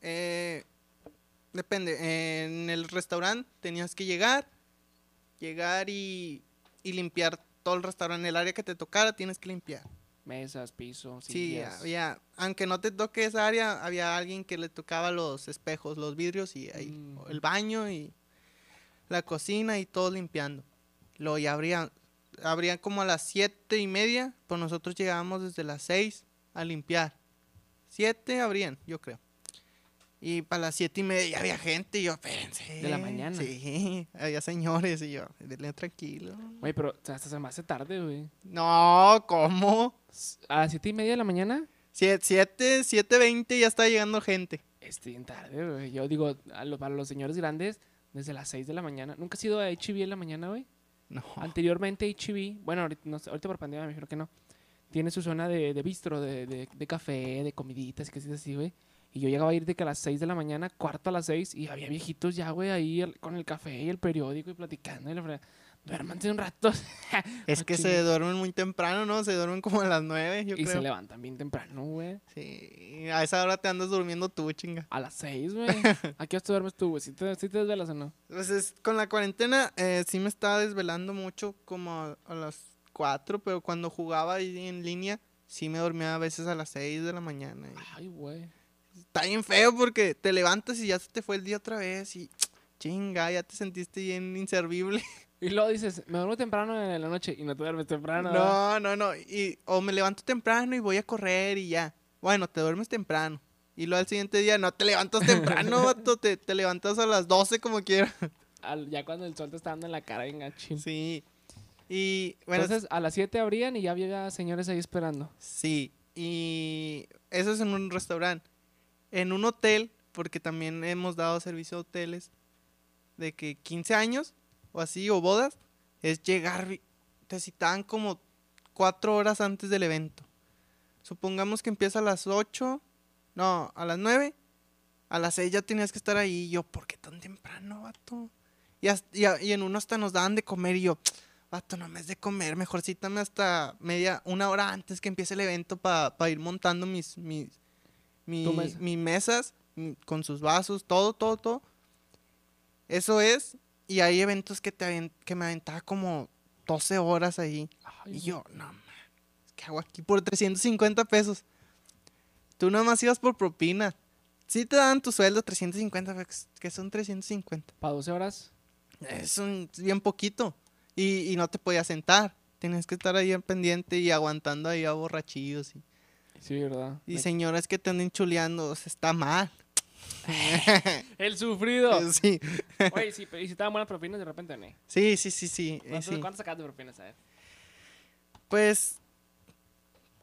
Eh, depende. En el restaurante tenías que llegar, llegar y, y limpiar todo el restaurante. El área que te tocara tienes que limpiar. Mesas, piso, Sí, sillas. había, aunque no te toque esa área, había alguien que le tocaba los espejos, los vidrios y ahí, Mm. el baño y la cocina y todo limpiando. Luego ya abrían, abrían como a las siete y media, pues nosotros llegábamos desde las seis a limpiar. Siete abrían, yo creo. Y para las siete y media ya había gente y yo, espérense. ¿De la mañana? Sí, había señores y yo, denle tranquilo. Güey, pero hasta se me hace tarde, güey. No, ¿cómo? A las siete y media de la mañana, Siete, siete, siete veinte ya está llegando gente. es bien tarde, güey. Yo digo, a lo- para los señores grandes, desde las seis de la mañana. ¿Nunca has ido a HB en la mañana, güey? No. Anteriormente HB, bueno, ahorita, no ahorita por pandemia me imagino que no. Tiene su zona de, de bistro, de, de, de café, de comiditas y cositas así, güey. Y yo llegaba a ir de que a las 6 de la mañana, cuarto a las 6, y había viejitos ya, güey, ahí el- con el café y el periódico y platicando. Y la fregada. Duérmanse un rato. Es que se duermen muy temprano, ¿no? Se duermen como a las nueve, yo y creo. se levantan bien temprano, güey. Sí, a esa hora te andas durmiendo tú, chinga. A las 6, güey. ¿A qué hora te duermes tú, güey? ¿Sí te, sí te desvelas o no? Pues es- con la cuarentena eh, sí me estaba desvelando mucho como a, a las 4, pero cuando jugaba ahí en línea sí me dormía a veces a las 6 de la mañana. y Ay, güey. Está bien feo porque te levantas y ya se te fue el día otra vez y chinga, ya te sentiste bien inservible. Y luego dices, me duermo temprano en la noche y no te duermes temprano. No, no, no. Y, o me levanto temprano y voy a correr y ya. Bueno, te duermes temprano. Y luego al siguiente día no te levantas temprano, vato, te, te levantas a las 12 como quieras. Al- ya cuando el sol te está dando en la cara, bien gachín. Sí. Y bueno, Entonces, a las 7 abrían y ya había señores ahí esperando. sí. Y eso es en un restaurante. En un hotel, porque también hemos dado servicio a hoteles de que 15 años o así, o bodas, es llegar, te citaban como 4 horas antes del evento. Supongamos que empieza a las 8, no, a las 9, a las 6 ya tenías que estar ahí. Y yo, ¿por qué tan temprano, vato? Y, y, en uno hasta nos daban de comer y yo, vato, no me es de comer, mejor cítame hasta media, una hora antes que empiece el evento para ir montando mis, mis, mi- Tu mesa. mis mesas con sus vasos, todo, todo, todo. Eso es. Y hay eventos que, te que me aventaba como 12 horas ahí. Ay, Y yo, no, man, ¿qué hago aquí por 350 pesos? Tú nada más ibas por propina. Sí te dan tu sueldo 350, pero que son 350. Para 12 horas. Es un, bien poquito. Y, y no te podías sentar. Tenías que estar ahí al pendiente y aguantando ahí a borrachillos. Y, Sí, ¿verdad? y señoras que te anden chuleando. o sea, está mal. El sufrido. sí. Oye, sí, pero ¿y si te dan buenas propinas de repente no? sí, sí, sí, sí. eh, ¿Cuánto, sí. ¿Cuánto sacas de propinas? A ver. Pues,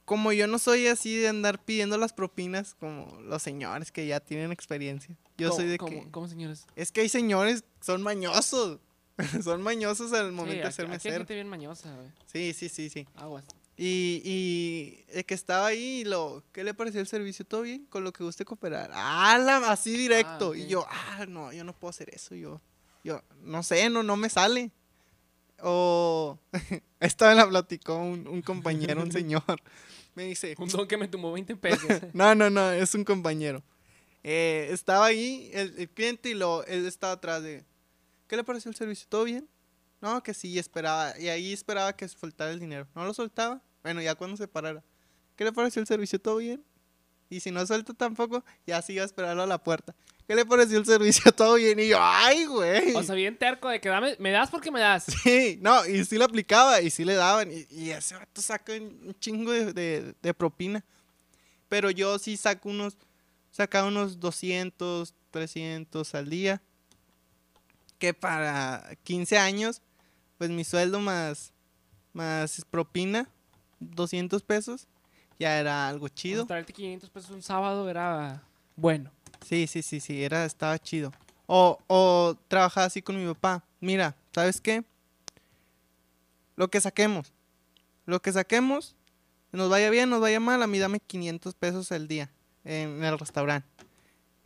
como yo no soy así de andar pidiendo las propinas como los señores que ya tienen experiencia. Yo ¿Cómo- soy de cómo- que... ¿Cómo, señores? Es que hay señores que son mañosos. son mañosos al Sí, momento de aquí- ser aquí hay mesero. gente bien mañosa, güey. Sí, sí, sí, sí. Aguas. Y, y el que estaba ahí, y lo, ¿qué le pareció el servicio? ¿Todo bien? Con lo que guste cooperar. Ah, así directo. ok. Y yo, ah, no, yo no puedo hacer eso. Yo, yo, no sé, no, no me sale. O esta vez la platicó un, un compañero, un señor. Me dice, Un don que me tumbó 20 pesos. no, no, no, es un compañero. Eh, estaba ahí el, el cliente y lo, él estaba atrás de, ¿qué le pareció el servicio? ¿Todo bien? No, que sí, esperaba. Y ahí esperaba que soltara el dinero. ¿No lo soltaba? Bueno, ya cuando se parara. ¿Qué le pareció el servicio? ¿Todo bien? Y si no suelta tampoco, ya sí iba a esperarlo a la puerta. ¿Qué le pareció el servicio? ¿Todo bien? Y yo, ¡ay, güey! o sea, bien terco de que dame, me das porque me das. Sí, no, y sí le aplicaba y sí le daban. Y, y ese vato saca un chingo de, de- de propina. Pero yo sí saco unos, sacaba unos 200, 300 al día. Que para 15 años, pues mi sueldo más, más propina, 200 pesos, ya era algo chido. traerte 500 pesos un sábado era bueno. Sí, sí, sí, sí, era, estaba chido. O, o trabajaba así con mi papá. Mira, ¿sabes qué? Lo que saquemos. Lo que saquemos, nos vaya bien, nos vaya mal, a mí dame 500 pesos al día en el restaurante.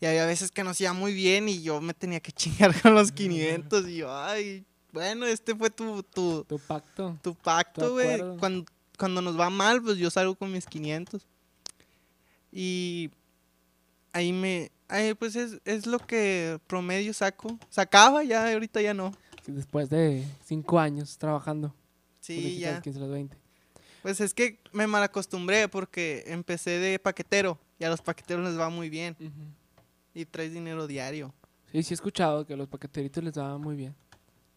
Y había veces que nos iba muy bien y yo me tenía que chingar con los 500 y yo, ay, bueno, este fue tu, tu, Tu pacto. tu pacto, güey. Cuando, cuando nos va mal, pues yo salgo con mis 500. Y ahí me... Ahí pues es, es lo que promedio saco. Sacaba ya, ahorita ya no. Después de 5 años trabajando. Sí, ya. los 15 a los 20. Pues es que me malacostumbré porque empecé de paquetero y a los paqueteros les va muy bien. Y traes dinero diario. Sí, sí he escuchado que a los paqueteritos les va muy bien.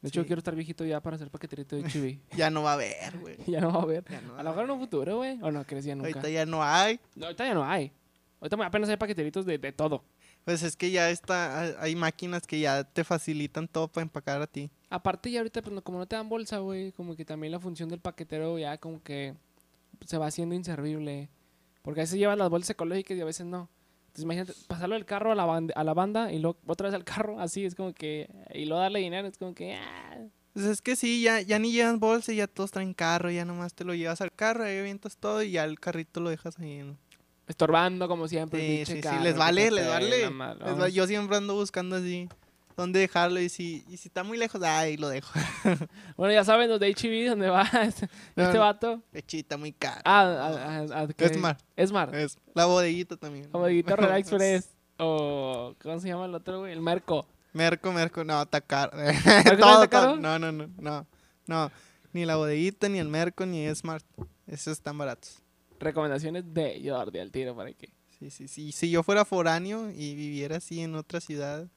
De hecho, Sí. quiero estar viejito ya para ser paqueterito de HB. Ya no va a haber, güey. ya no va a haber. No A lo mejor en un futuro, güey. O no, crecía nunca. Ahorita ya no hay. No, ahorita ya no hay. Ahorita apenas hay paqueteritos de, de todo. Pues es que ya está, hay- hay máquinas que ya te facilitan todo para empacar a ti. Aparte ya ahorita, pues, no- como no te dan bolsa, güey, como que también la función del paquetero ya como que se va haciendo inservible. Porque a veces llevan las bolsas ecológicas y a veces no. Entonces imagínate, pasarlo del carro a la, banda, a la banda y luego otra vez al carro, así es como que... Y luego darle dinero, es como que... ah. Pues es que sí, ya, ya ni llevan bolsa, ya todos traen carro, ya nomás te lo llevas al carro, ahí avientas todo y ya el carrito lo dejas ahí. ¿no? Estorbando como siempre. Sí, sí, sí, les vale, les vale. Les va-. Yo siempre ando buscando así dónde dejarlo y si, y si está muy lejos, ay, lo dejo. Bueno, ya saben, los de HB, ¿dónde va este, No, este vato? Pechita muy cara. Ah, a, a, a- ¿qué? Esmar. Esmar. Es la bodeguita también. Relax Express. O, ¿cómo se llama el otro, güey? El Merco. Merco, Merco, no, está caro. no Todo, está caro? todo. No, no, no, no, no. Ni la bodeguita, ni el Merco, ni Smart. Esos están baratos. Recomendaciones de Jordi al tiro para que. Sí, sí, sí. Si yo fuera foráneo y viviera así en otra ciudad,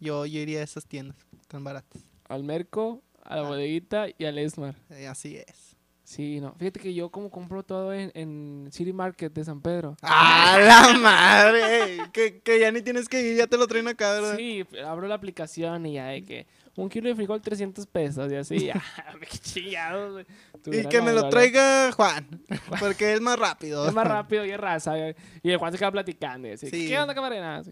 yo, yo iría a esas tiendas. Están baratas. Al Merco, a la Ah. bodeguita y al Esmar. Eh, así es. Sí, no. Fíjate que yo como compro todo en, en City Market de San Pedro. ¡Ah, la madre! que, que ya ni tienes que ir, ya te lo traen acá, ¿verdad? Sí, abro la aplicación y ya de que un kilo de frijol 300 pesos y así, ya, qué güey. Y que me lo traiga Juan, porque es más rápido. Es más rápido y es raza. Y el Juan se queda platicando. Y así, Sí. ¿Qué onda, camarena?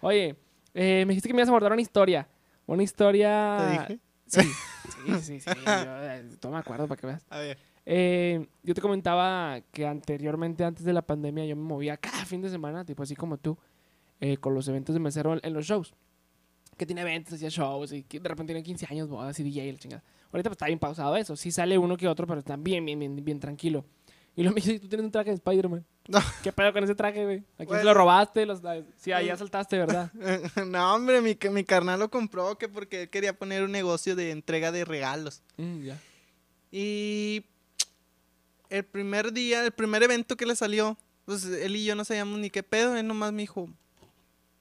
Oye, eh, me dijiste que me ibas a abordar una historia. Una historia... ¿Te dije? Sí, sí, sí. sí. Yo, eh, me acuerdo para que veas. A ver. Eh, yo te comentaba que anteriormente, antes de la pandemia, yo me movía cada fin de semana, tipo así como tú, eh, con los eventos de mesero en los shows. Que tiene eventos, hacía shows, y que de repente tiene 15 años, bodas y DJ la chingada. Ahorita pues está bien pausado eso. Sí sale uno que otro, pero está bien, bien, bien, bien tranquilo. Y luego me dice, tú tienes un traje de Spider-Man. No. ¿Qué pedo con ese traje, güey? ¿A quién se Bueno. lo robaste? Los, sí, allá saltaste, ¿verdad? no, hombre, mi, mi carnal lo compró que porque él quería poner un negocio de entrega de regalos. Mm, ya. Y el primer día, el primer evento que le salió, pues él y yo no sabíamos ni qué pedo. Él nomás me dijo,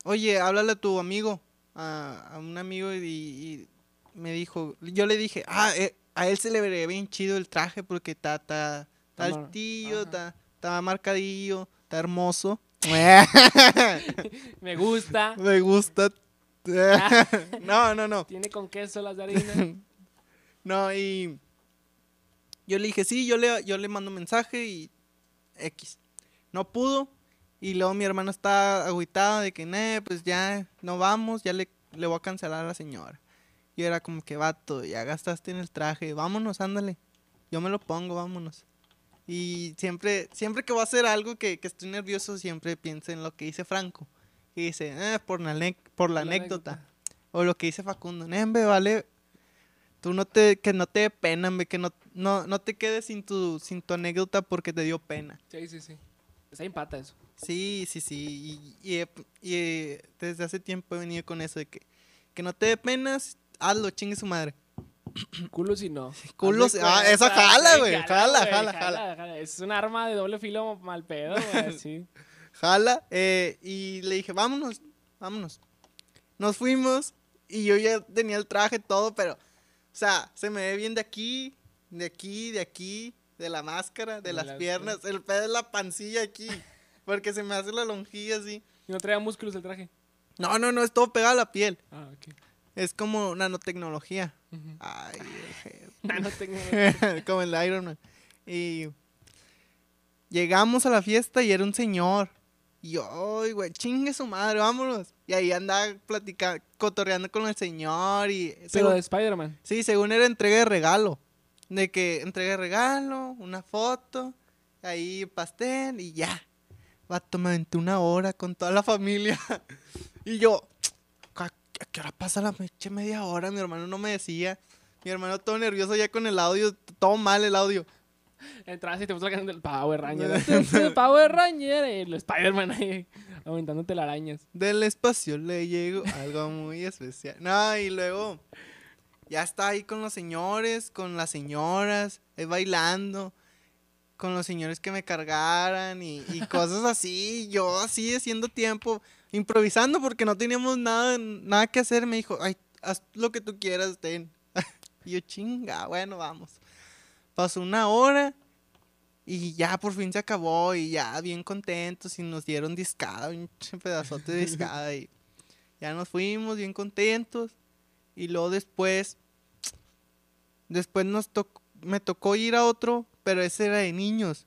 oye, háblale a tu amigo, a, a un amigo, y, y me dijo, yo le dije, ah, eh, a él se le vería bien chido el traje porque está, está, está ajá. está, está marcadillo, está hermoso. Me gusta. me gusta. no, no, no. Tiene con queso las de harina. No, y yo le dije, sí, yo le, yo le mando mensaje y X. No pudo. Y luego mi hermano está agüitado de que, nah, pues ya no vamos, ya le, le voy a cancelar a la señora. Y era como que, vato, ya gastaste en el traje, vámonos, ándale. Yo me lo pongo, vámonos. Y siempre, siempre que voy a hacer algo que, que estoy nervioso, siempre pienso en lo que dice Franco. Y dice, eh, por la, por la La anécdota. O lo que dice Facundo, Nembe, vale. Tú no te, que no te dé pena, hombre, que no, no, no te quedes sin tu, sin tu anécdota porque te dio pena. Sí, sí, sí. Está empata eso. Sí, sí, sí. Y, y, y, eh, desde hace tiempo he venido con eso de que, que no te dé penas, hazlo, chingue su madre. Culo si no. Culo si- ah, esa jala, güey, jala, güey, jala, jala. Es un arma de doble filo mal pedo, güey, sí. Jala. eh, y le dije, vámonos, vámonos. Nos fuimos y yo ya tenía el traje todo, pero, o sea, se me ve bien de aquí, de aquí, de aquí, de la máscara, de, De las las piernas. El pedo es la pancilla aquí, porque se me hace la lonjilla así. Y no traía músculos el traje. No, no, no, es todo pegado a la piel. Ah, ok. Es como nanotecnología. Ay. Ah, no tengo... como el Iron Man. Y llegamos a la fiesta y era un señor. Y yo, "Ay, güey, chingue su madre, vámonos. Y ahí andaba platicando, cotorreando con el señor. Y Pero según- de Spider-Man. sí, según era entrega de regalo. De que entrega de regalo, una foto, ahí pastel y ya. Vato, me aventé una hora con toda la familia. y yo, ¿a a qué hora pasa la mecha? Media hora, mi hermano no me decía. Mi hermano todo nervioso ya con el audio, todo mal el audio. Entrabas y te puso la canción del Power Ranger. el Power Ranger. El Spider-Man ahí aumentándote las arañas. Del espacio le llegó algo muy especial. No, y luego ya está ahí con los señores, con las señoras, eh, bailando, con los señores que me cargaran y, y cosas así. Yo así haciendo tiempo, improvisando porque no teníamos nada, nada que hacer. Me dijo, ay, haz lo que tú quieras, ten. yo, chinga, bueno, vamos. Pasó una hora y ya por fin se acabó y ya bien contentos y nos dieron discada, un pedazote de discada y ya nos fuimos bien contentos y luego después, después nos tocó, me tocó ir a otro, pero ese era de niños.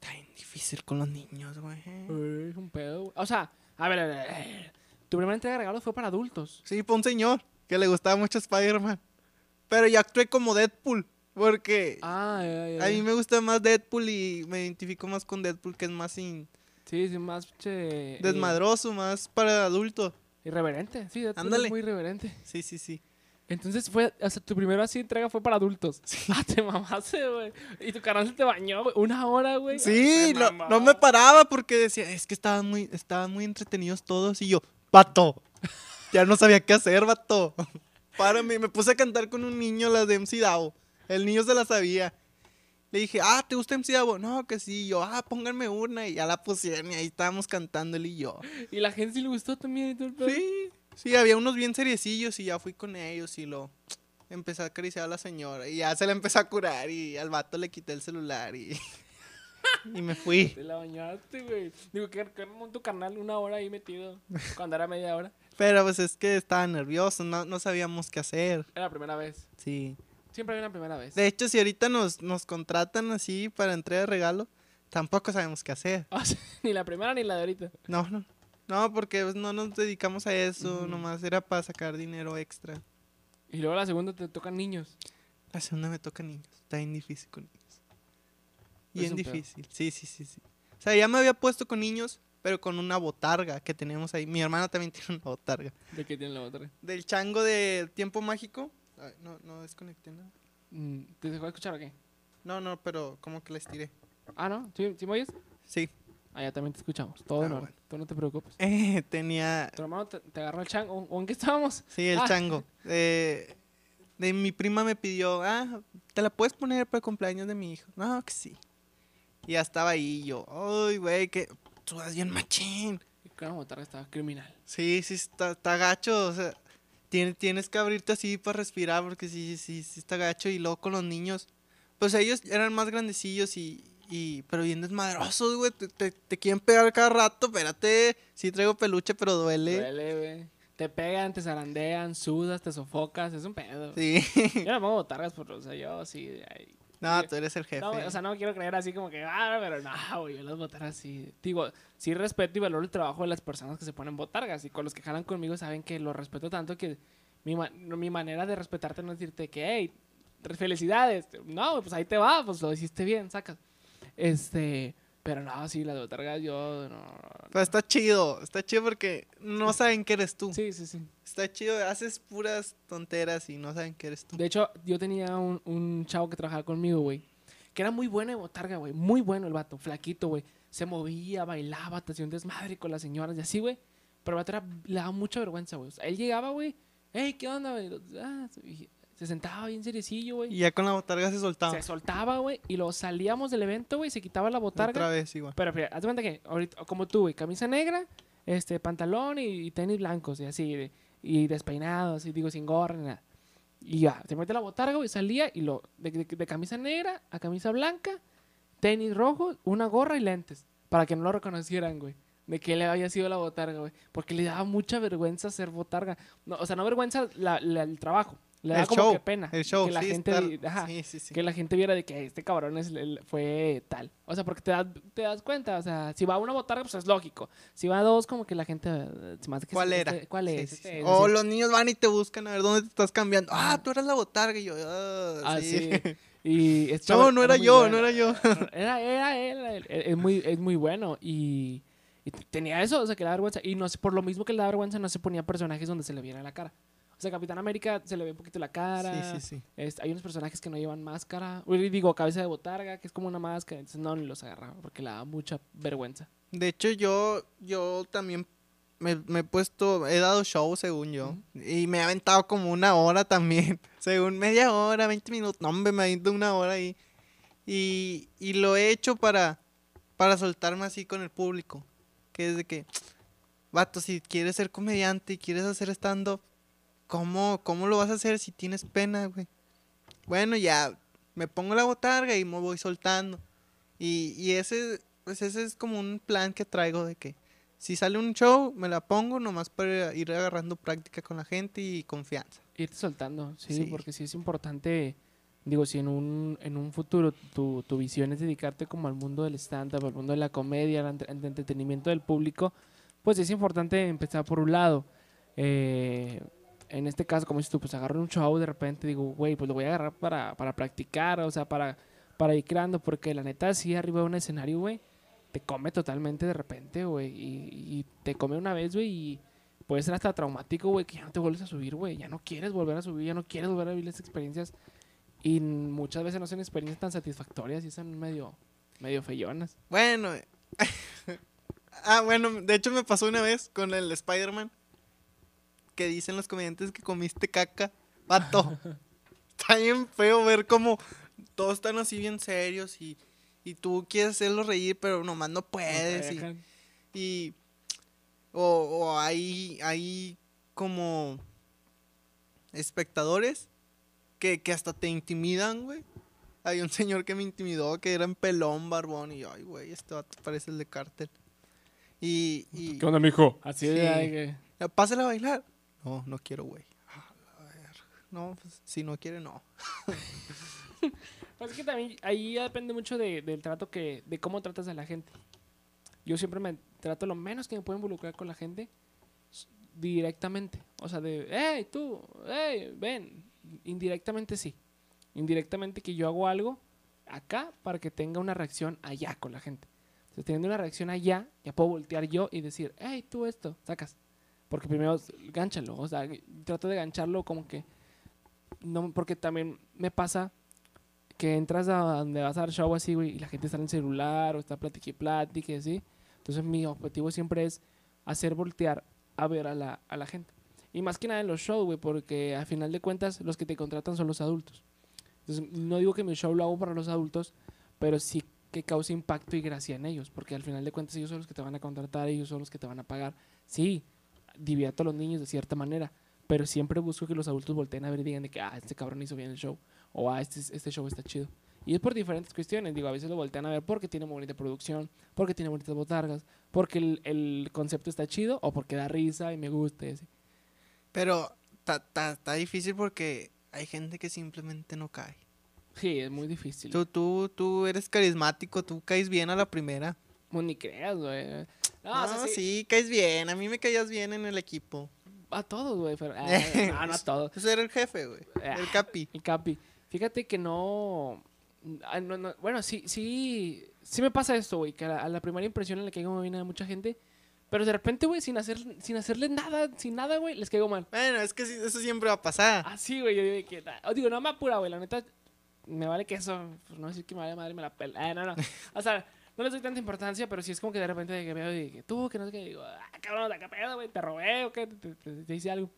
Está bien difícil con los niños, güey. Es un pedo. O sea, a ver, a ver, a ver. Tu primera entrega de regalos fue para adultos. Sí, fue un señor que le gustaba mucho Spider-Man. Pero yo actué como Deadpool, porque Ah, a mí me gusta más Deadpool y me identifico más con Deadpool, que es más sin, Sí, sí, más che, eh, desmadroso, más para adultos. irreverente, sí, es Ándale. muy irreverente. Sí, sí, sí. Entonces fue, o sea, tu primera así entrega fue para adultos. Ah, te mamaste, güey. Y tu canal se te bañó, güey. Una hora, güey. Sí, no, no me paraba porque decía, es que estaban muy, estaban muy entretenidos todos y yo, vato, ya no sabía qué hacer, vato. Párame, me puse a cantar con un niño las de MC Davo. El niño se la sabía. Le dije, ah, ¿te gusta MC Davo? No, que sí. Y yo, ah, pónganme una. Y ya la pusieron y ahí estábamos cantando él y yo. Y la gente sí le gustó también y todo el pedo. Sí, sí, había unos bien seriecillos y ya fui con ellos y lo empecé a acariciar a la señora y ya se la empezó a curar y al vato le quité el celular y, y me fui. Te la bañaste, güey. Digo, que armó tu canal una hora ahí metido. Cuando era media hora. Pero pues es que estaba nervioso, no, no sabíamos qué hacer. Era la primera vez. Sí. Siempre hay una primera vez. De hecho, si ahorita nos, nos contratan así para entrega de regalo, tampoco sabemos qué hacer. O sea, ni la primera ni la de ahorita. No, no. No, porque pues, no nos dedicamos a eso, nomás era para sacar dinero extra. Y luego la segunda te tocan niños. La segunda me toca niños, está bien difícil con niños. Es Bien pedo. difícil, sí, sí, sí, sí. O sea, ya me había puesto con niños, pero con una botarga que tenemos ahí. Mi hermana también tiene una botarga. ¿De qué tiene la otra? Del chango de Tiempo Mágico. Ay, no, no desconecté nada. Mm, ¿Te dejó de escuchar o qué? No, no, pero como que la estiré. Ah, ¿no? ¿Sí, ¿sí me oyes? Sí. Ya también te escuchamos. Todo Ah, bueno. Tú no te preocupes. Eh, tenía, Tu hermano te, te agarró el chango. ¿O en qué estábamos? sí, el Ah. chango. Eh, de mi prima me pidió, ah, ¿te la puedes poner para el cumpleaños de mi hijo? No, que sí. Y ya estaba ahí yo, ay, güey, que sudas bien machín. Y una botarga estaba criminal. Sí, sí, está, está gacho. O sea, tienes, tienes que abrirte así para respirar porque sí, sí, sí está gacho. Y luego con los niños, pues ellos eran más grandecillos y, y pero bien desmadrosos, güey. Te, te, te quieren pegar cada rato, espérate. Sí traigo peluche, pero duele. Duele, güey. Te pegan, te zarandean, sudas, te sofocas. Es un pedo. Sí. Yo no pongo botargas, pero, o sea, yo sí. ay, no, tú eres el jefe. No, o sea, no quiero creer así como que, ah, pero no, güey, yo las botargas sí. Digo, sí respeto y valoro el trabajo de las personas que se ponen botargas. Y con los que jalan conmigo saben que lo respeto tanto que mi, ma- mi manera de respetarte no es decirte que, hey, felicidades. No, pues ahí te va, pues lo hiciste bien, sacas. Este, pero no, sí, las botargas yo no. Pero está chido, está chido porque no saben que eres tú. Sí, sí, sí. Está chido, haces puras tonteras y no saben que eres tú. De hecho, yo tenía un, un chavo que trabajaba conmigo, güey. Que era muy bueno de botarga, güey. Muy bueno el vato, flaquito, güey. Se movía, bailaba, te hacía un desmadre con las señoras y así, güey. Pero el vato era- le daba mucha vergüenza, güey. O sea, él llegaba, güey. Hey, ¿qué onda, güey? Ah, se sentaba bien seriecillo, güey. Y ya con la botarga se soltaba. Se soltaba, güey. Y luego salíamos del evento, güey. Se quitaba la botarga. Otra vez igual. Pero, pero, haz de cuenta que, ahorita, como tú, güey, camisa negra, este, pantalón y, y tenis blancos, y así, de- y despeinados, y digo, sin gorra ni nada. Y ya, se mete la botarga, güey, salía, y lo, de, de- de camisa negra a camisa blanca, tenis rojo, una gorra y lentes, para que no lo reconocieran, güey. De que le había sido la botarga, güey. Porque le daba mucha vergüenza ser botarga. No, o sea, no vergüenza la- la- el trabajo. Le daba el como show. que pena. El show, Que la sí, gente, estar- vi- ajá, sí, sí, sí. que la gente viera de que este cabrón es el- fue tal. O sea, porque te das, te das cuenta, o sea, si va una botarga, pues es lógico. Si va dos, como que la gente eh, hace que ¿Cuál este- era? este- ¿Cuál es? Este es, O así. los niños van y te buscan a ver dónde te estás cambiando. Ah, tú eras la botarga. Y yo, ah, Ah, sí. Y este No, no era yo, bueno. no era yo. Era, era él, es muy, es muy bueno y, tenía eso, o sea, que le da vergüenza. Y no sé, por lo mismo que le da vergüenza, no se ponía personajes donde se le viera la cara. O sea, Capitán América se le ve un poquito la cara. Sí, sí, sí. Este, hay unos personajes que no llevan máscara. Uy, digo, cabeza de botarga, que es como una máscara. Entonces no, ni los agarraba porque le da mucha vergüenza. De hecho, yo, yo también me, me he puesto, he dado show según yo. Y me he aventado como una hora también. Según media hora, 20 minutos. No, hombre, me avento una hora ahí. Y, y lo he hecho para, para soltarme así con el público. Que es de que, vato, si quieres ser comediante y quieres hacer stand-up, ¿cómo, ¿cómo lo vas a hacer si tienes pena, güey? Bueno, ya me pongo la botarga y me voy soltando. Y, y ese, pues ese es como un plan que traigo de que si sale un show, me la pongo nomás para ir agarrando práctica con la gente y confianza. Irte soltando, sí, Sí. porque sí es importante. Digo, si en un, en un futuro tu, tu visión es dedicarte como al mundo del stand-up, al mundo de la comedia, al al entretenimiento del público, pues es importante empezar por un lado. Eh, en este caso, como dices tú, pues agarro un show de repente, digo, güey, pues lo voy a agarrar para, para practicar, o sea, para, para ir creando, porque la neta, sí, arriba de un escenario, güey, te come totalmente de repente, güey. Y, te come una vez, güey, y puede ser hasta traumático, güey, que ya no te vuelves a subir, güey. Ya no quieres volver a subir, ya no quieres volver a vivir las experiencias. Y muchas veces no son experiencias tan satisfactorias y son medio, medio feyonas. Bueno. ah, bueno, de hecho me pasó una vez con el Spider-Man. Que dicen los comediantes que comiste caca. Vato. Está bien feo ver cómo todos están así bien serios y, y tú quieres hacerlos reír, pero nomás no puedes. Y, y- o, o hay, hay como espectadores que, que hasta te intimidan, güey. Hay un señor que me intimidó que era en pelón, barbón, y yo, ay, güey, este vato parece el de cártel. Y, y ¿Qué onda, mijo? Así Sí. de ay, que- "Ya, pásale a bailar. No, no quiero, güey. No, pues, si no quiere, no. Pues es que también ahí depende mucho de- del trato que, de cómo tratas a la gente. Yo siempre me trato lo menos que me puedo involucrar con la gente directamente. O sea, de, hey, tú, hey, ven. Indirectamente sí. Indirectamente que yo hago algo acá para que tenga una reacción allá con la gente. Entonces, teniendo una reacción allá, ya puedo voltear yo y decir, hey, tú esto, sacas. Porque primero, gánchalo. O sea, trato de gancharlo como que. No, porque también me pasa que entras a donde vas a dar show así, güey, y la gente está en el celular o está platique y platique, así. Entonces mi objetivo siempre es hacer voltear a ver a la, a la gente. Y más que nada en los shows, güey, porque a final de cuentas los que te contratan son los adultos. Entonces no digo que mi show lo hago para los adultos, pero sí que cause impacto y gracia en ellos, porque al final de cuentas ellos son los que te van a contratar, ellos son los que te van a pagar. Sí, divierto a los niños de cierta manera, pero siempre busco que los adultos volteen a ver y digan de que, ah, este cabrón hizo bien el show o ah, este, este show está chido. Y es por diferentes cuestiones, digo, a veces lo voltean a ver porque tiene muy bonita producción, porque tiene bonitas botargas, porque el, el concepto está chido o porque da risa y me gusta y así. Pero está difícil porque hay gente que simplemente no cae. Sí, es muy difícil. Tú, tú, tú eres carismático, tú caes bien a la primera. Pues ni creas, güey. No, No, o sea, sí, sí, caes bien. A mí me caías bien en el equipo. a todos, güey. pero- ah, no, no a todos. Tú eres el jefe, güey. El capi. El Capi. Fíjate que no, ah, no- no- Bueno, sí, sí. Sí me pasa esto, güey. Que a la, a la primera impresión en la que caigo bien a mucha gente. Pero de repente, güey, sin, hacer, sin hacerle nada, sin nada, güey, les caigo mal. Bueno, es que eso siempre va a pasar. Así, güey. Yo digo, que, oh, digo, no me apura, güey. La neta, me vale que eso. Pues no decir que me vale madre, me la pela. Eh, no, no. O sea, no le doy tanta importancia, pero sí es como que de repente de que veo y que tú, que no sé qué. Digo, ah, cabrón, ¿de qué pedo, güey? ¿Te robé o qué? ¿Te, te- te hice algo?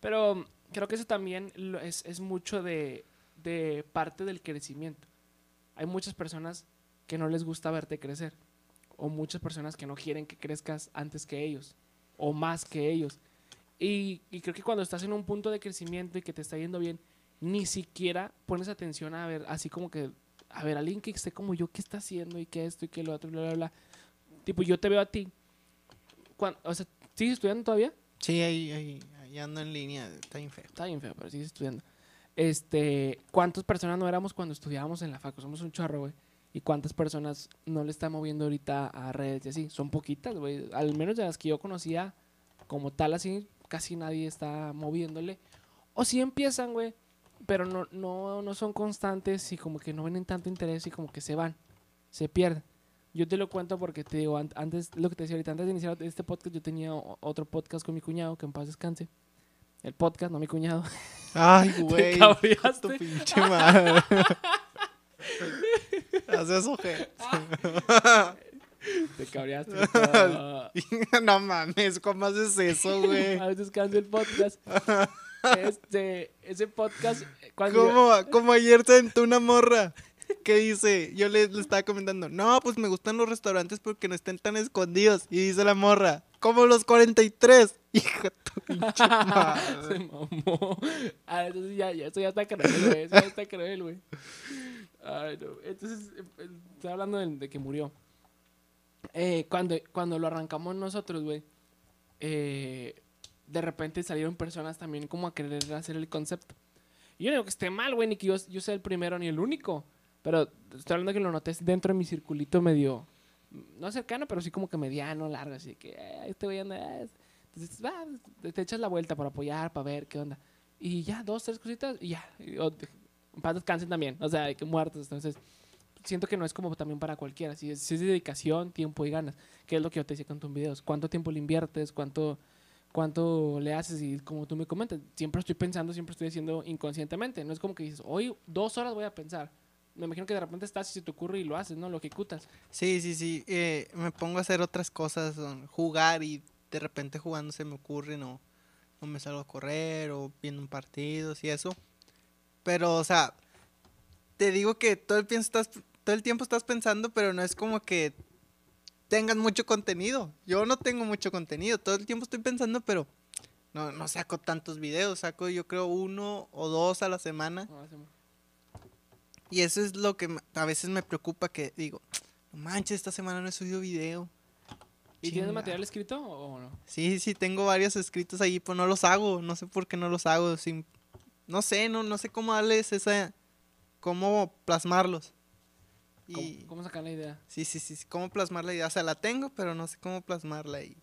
Pero creo que eso también lo- es, es mucho de, de parte del crecimiento. Hay muchas personas que no les gusta verte crecer. O muchas personas que no quieren que crezcas antes que ellos. O más que ellos. Y, y creo que cuando estás en un punto de crecimiento y que te está yendo bien, ni siquiera pones atención a ver, así como que, a ver, alguien que esté como yo, ¿qué está haciendo? Y qué esto y qué lo otro, bla, bla, bla. Tipo, yo te veo a ti. Cuan- o sea, ¿sigues estudiando todavía? Sí, ahí, ahí, ahí ando en línea. Está bien feo. Está bien feo, pero sigues estudiando. Este, ¿cuántas personas no éramos cuando estudiábamos en la facu? Somos un chorro, güey. ¿Y cuántas personas no le están moviendo ahorita a redes y así? Son poquitas, güey. Al menos de las que yo conocía como tal, así, casi nadie está moviéndole. O sí empiezan, güey, pero no, no, no son constantes y como que no ven tanto interés y como que se van, se pierden. Yo te lo cuento porque te digo, an- antes, lo que te decía ahorita, antes de iniciar este podcast, yo tenía otro podcast con mi cuñado, que en paz descanse. El podcast, no mi cuñado. Ay, Te güey. cabreaste. Tu pinche madre. Haces ojete. Te cabreaste. no mames, ¿cómo haces eso, güey? A veces descanse el podcast. Este, ese podcast, eh, cuando yo- Como, ayer se aventó una morra que dice, yo le, le estaba comentando, no, pues me gustan los restaurantes porque no estén tan escondidos. Y dice la morra, como los 43. Hija tu pinche se mamó. Ah, entonces ya, ya, eso ya está cruel, güey. Eso ya está cruel, güey. Ay, no. Entonces, eh, estoy hablando de, de que murió. Eh, cuando, cuando lo arrancamos nosotros, güey, eh, de repente salieron personas también como a querer hacer el concepto. Y yo no digo que esté mal, güey, ni que yo, yo sea el primero ni el único. Pero estoy hablando que lo noté dentro de mi circulito medio, no cercano, pero sí como que mediano, largo, así que eh, este güey anda. entonces, va, te, echas la vuelta para apoyar, para ver qué onda. Y ya, dos, tres cositas, y ya. Y, o, paz descansen también. O sea, hay que muertos. Entonces, siento que no es como también para cualquiera. Si es, si dedicación, tiempo y ganas, que es lo que yo te decía con tus videos. ¿Cuánto tiempo le inviertes? ¿Cuánto, ¿Cuánto le haces? Y como tú me comentas, siempre estoy pensando, siempre estoy haciendo inconscientemente. No es como que dices, hoy dos horas voy a pensar. Me imagino que de repente estás y se te ocurre y lo haces, ¿no? Lo ejecutas. Sí, sí, sí. eh, me pongo a hacer otras cosas, um, jugar y de repente jugando se me ocurre, no, no me salgo a correr o viendo un partido y eso. Pero, o sea, te digo que todo el, estás, todo el tiempo estás pensando, pero no es como que tengas mucho contenido. Yo no tengo mucho contenido. Todo el tiempo estoy pensando, pero no, no saco tantos videos. Saco yo creo uno o dos a la semana. Y eso es lo que a veces me preocupa que digo, no manches, esta semana no he subido video. ¿Y tienes Chinga. material escrito o no? Sí, sí, tengo varios escritos ahí, pero no los hago. No sé por qué no los hago. sin- no sé, no, no sé cómo darles esa... Cómo plasmarlos. ¿Cómo, Y cómo sacar la idea? sí, sí, sí, cómo plasmar la idea. O sea, la tengo, pero no sé cómo plasmarla ahí.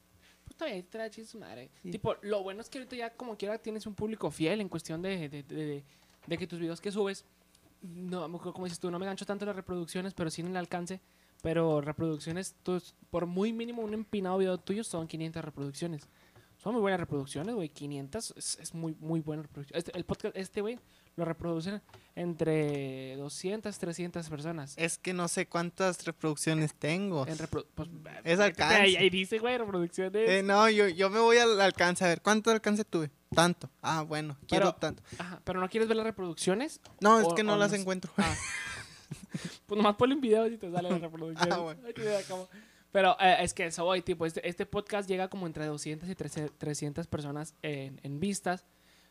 Pues todavía te la chis madre. Sí. Tipo, lo bueno es que ahorita ya como quiera tienes un público fiel en cuestión de, de, de- de- que tus videos que subes, no, como dices tú, no me gancho tanto las reproducciones, pero sí en el alcance. Pero reproducciones, tus- por muy mínimo un empinado video tuyo son 500 reproducciones. Son muy buenas reproducciones, güey. 500 es, es muy, muy buena reproducción. Este, el podcast, este, güey, lo reproducen entre 200, 300 personas. Es que no sé cuántas reproducciones tengo. En repro- pues, Es alcance. Ahí, ahí dice, güey, reproducciones. Eh, no, yo, yo me voy al alcance. A ver, ¿cuánto alcance tuve? Tanto. Ah, bueno, quiero Pero- tanto. Ajá, pero no quieres ver las reproducciones. No, es que no las no encuentro. Ah. pues nomás ponle un video y te sale la reproducción. Ah, bueno. Pero eh, es que eso voy, tipo, este, este podcast llega como entre 200 y 13 300 personas en, en vistas.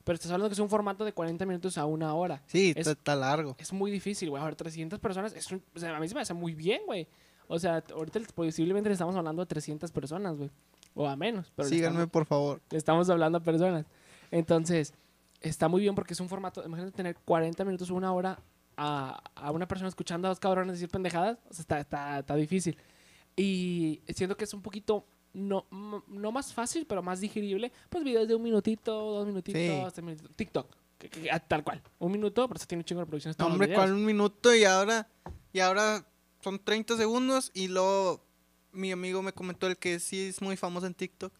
Pero estás hablando que es un formato de 40 minutos a una hora. Sí, Es- está, largo. Es muy difícil, güey. A ver, 300 personas, es un- o sea, a mí se me hace muy bien, güey. O sea, ahorita posiblemente le estamos hablando a 300 personas, güey. O a menos. Pero Síganme, estamos- por favor. le estamos hablando a personas. Entonces, está muy bien porque es un formato. Imagínate tener 40 minutos o una hora a, a una persona escuchando a dos cabrones decir pendejadas. O sea, está, está, está difícil. Y siento que es un poquito. No, no más fácil, pero más digerible. Pues videos de un minutito, dos minutitos, Sí. tres minutitos. TikTok. que- que- ah, tal cual. Un minuto, pero se tiene un chingo de reproducciones. No, hombre. ¿cuál un minuto? Y ahora, y ahora son 30 segundos. Y luego mi amigo me comentó, el que sí es muy famoso en TikTok,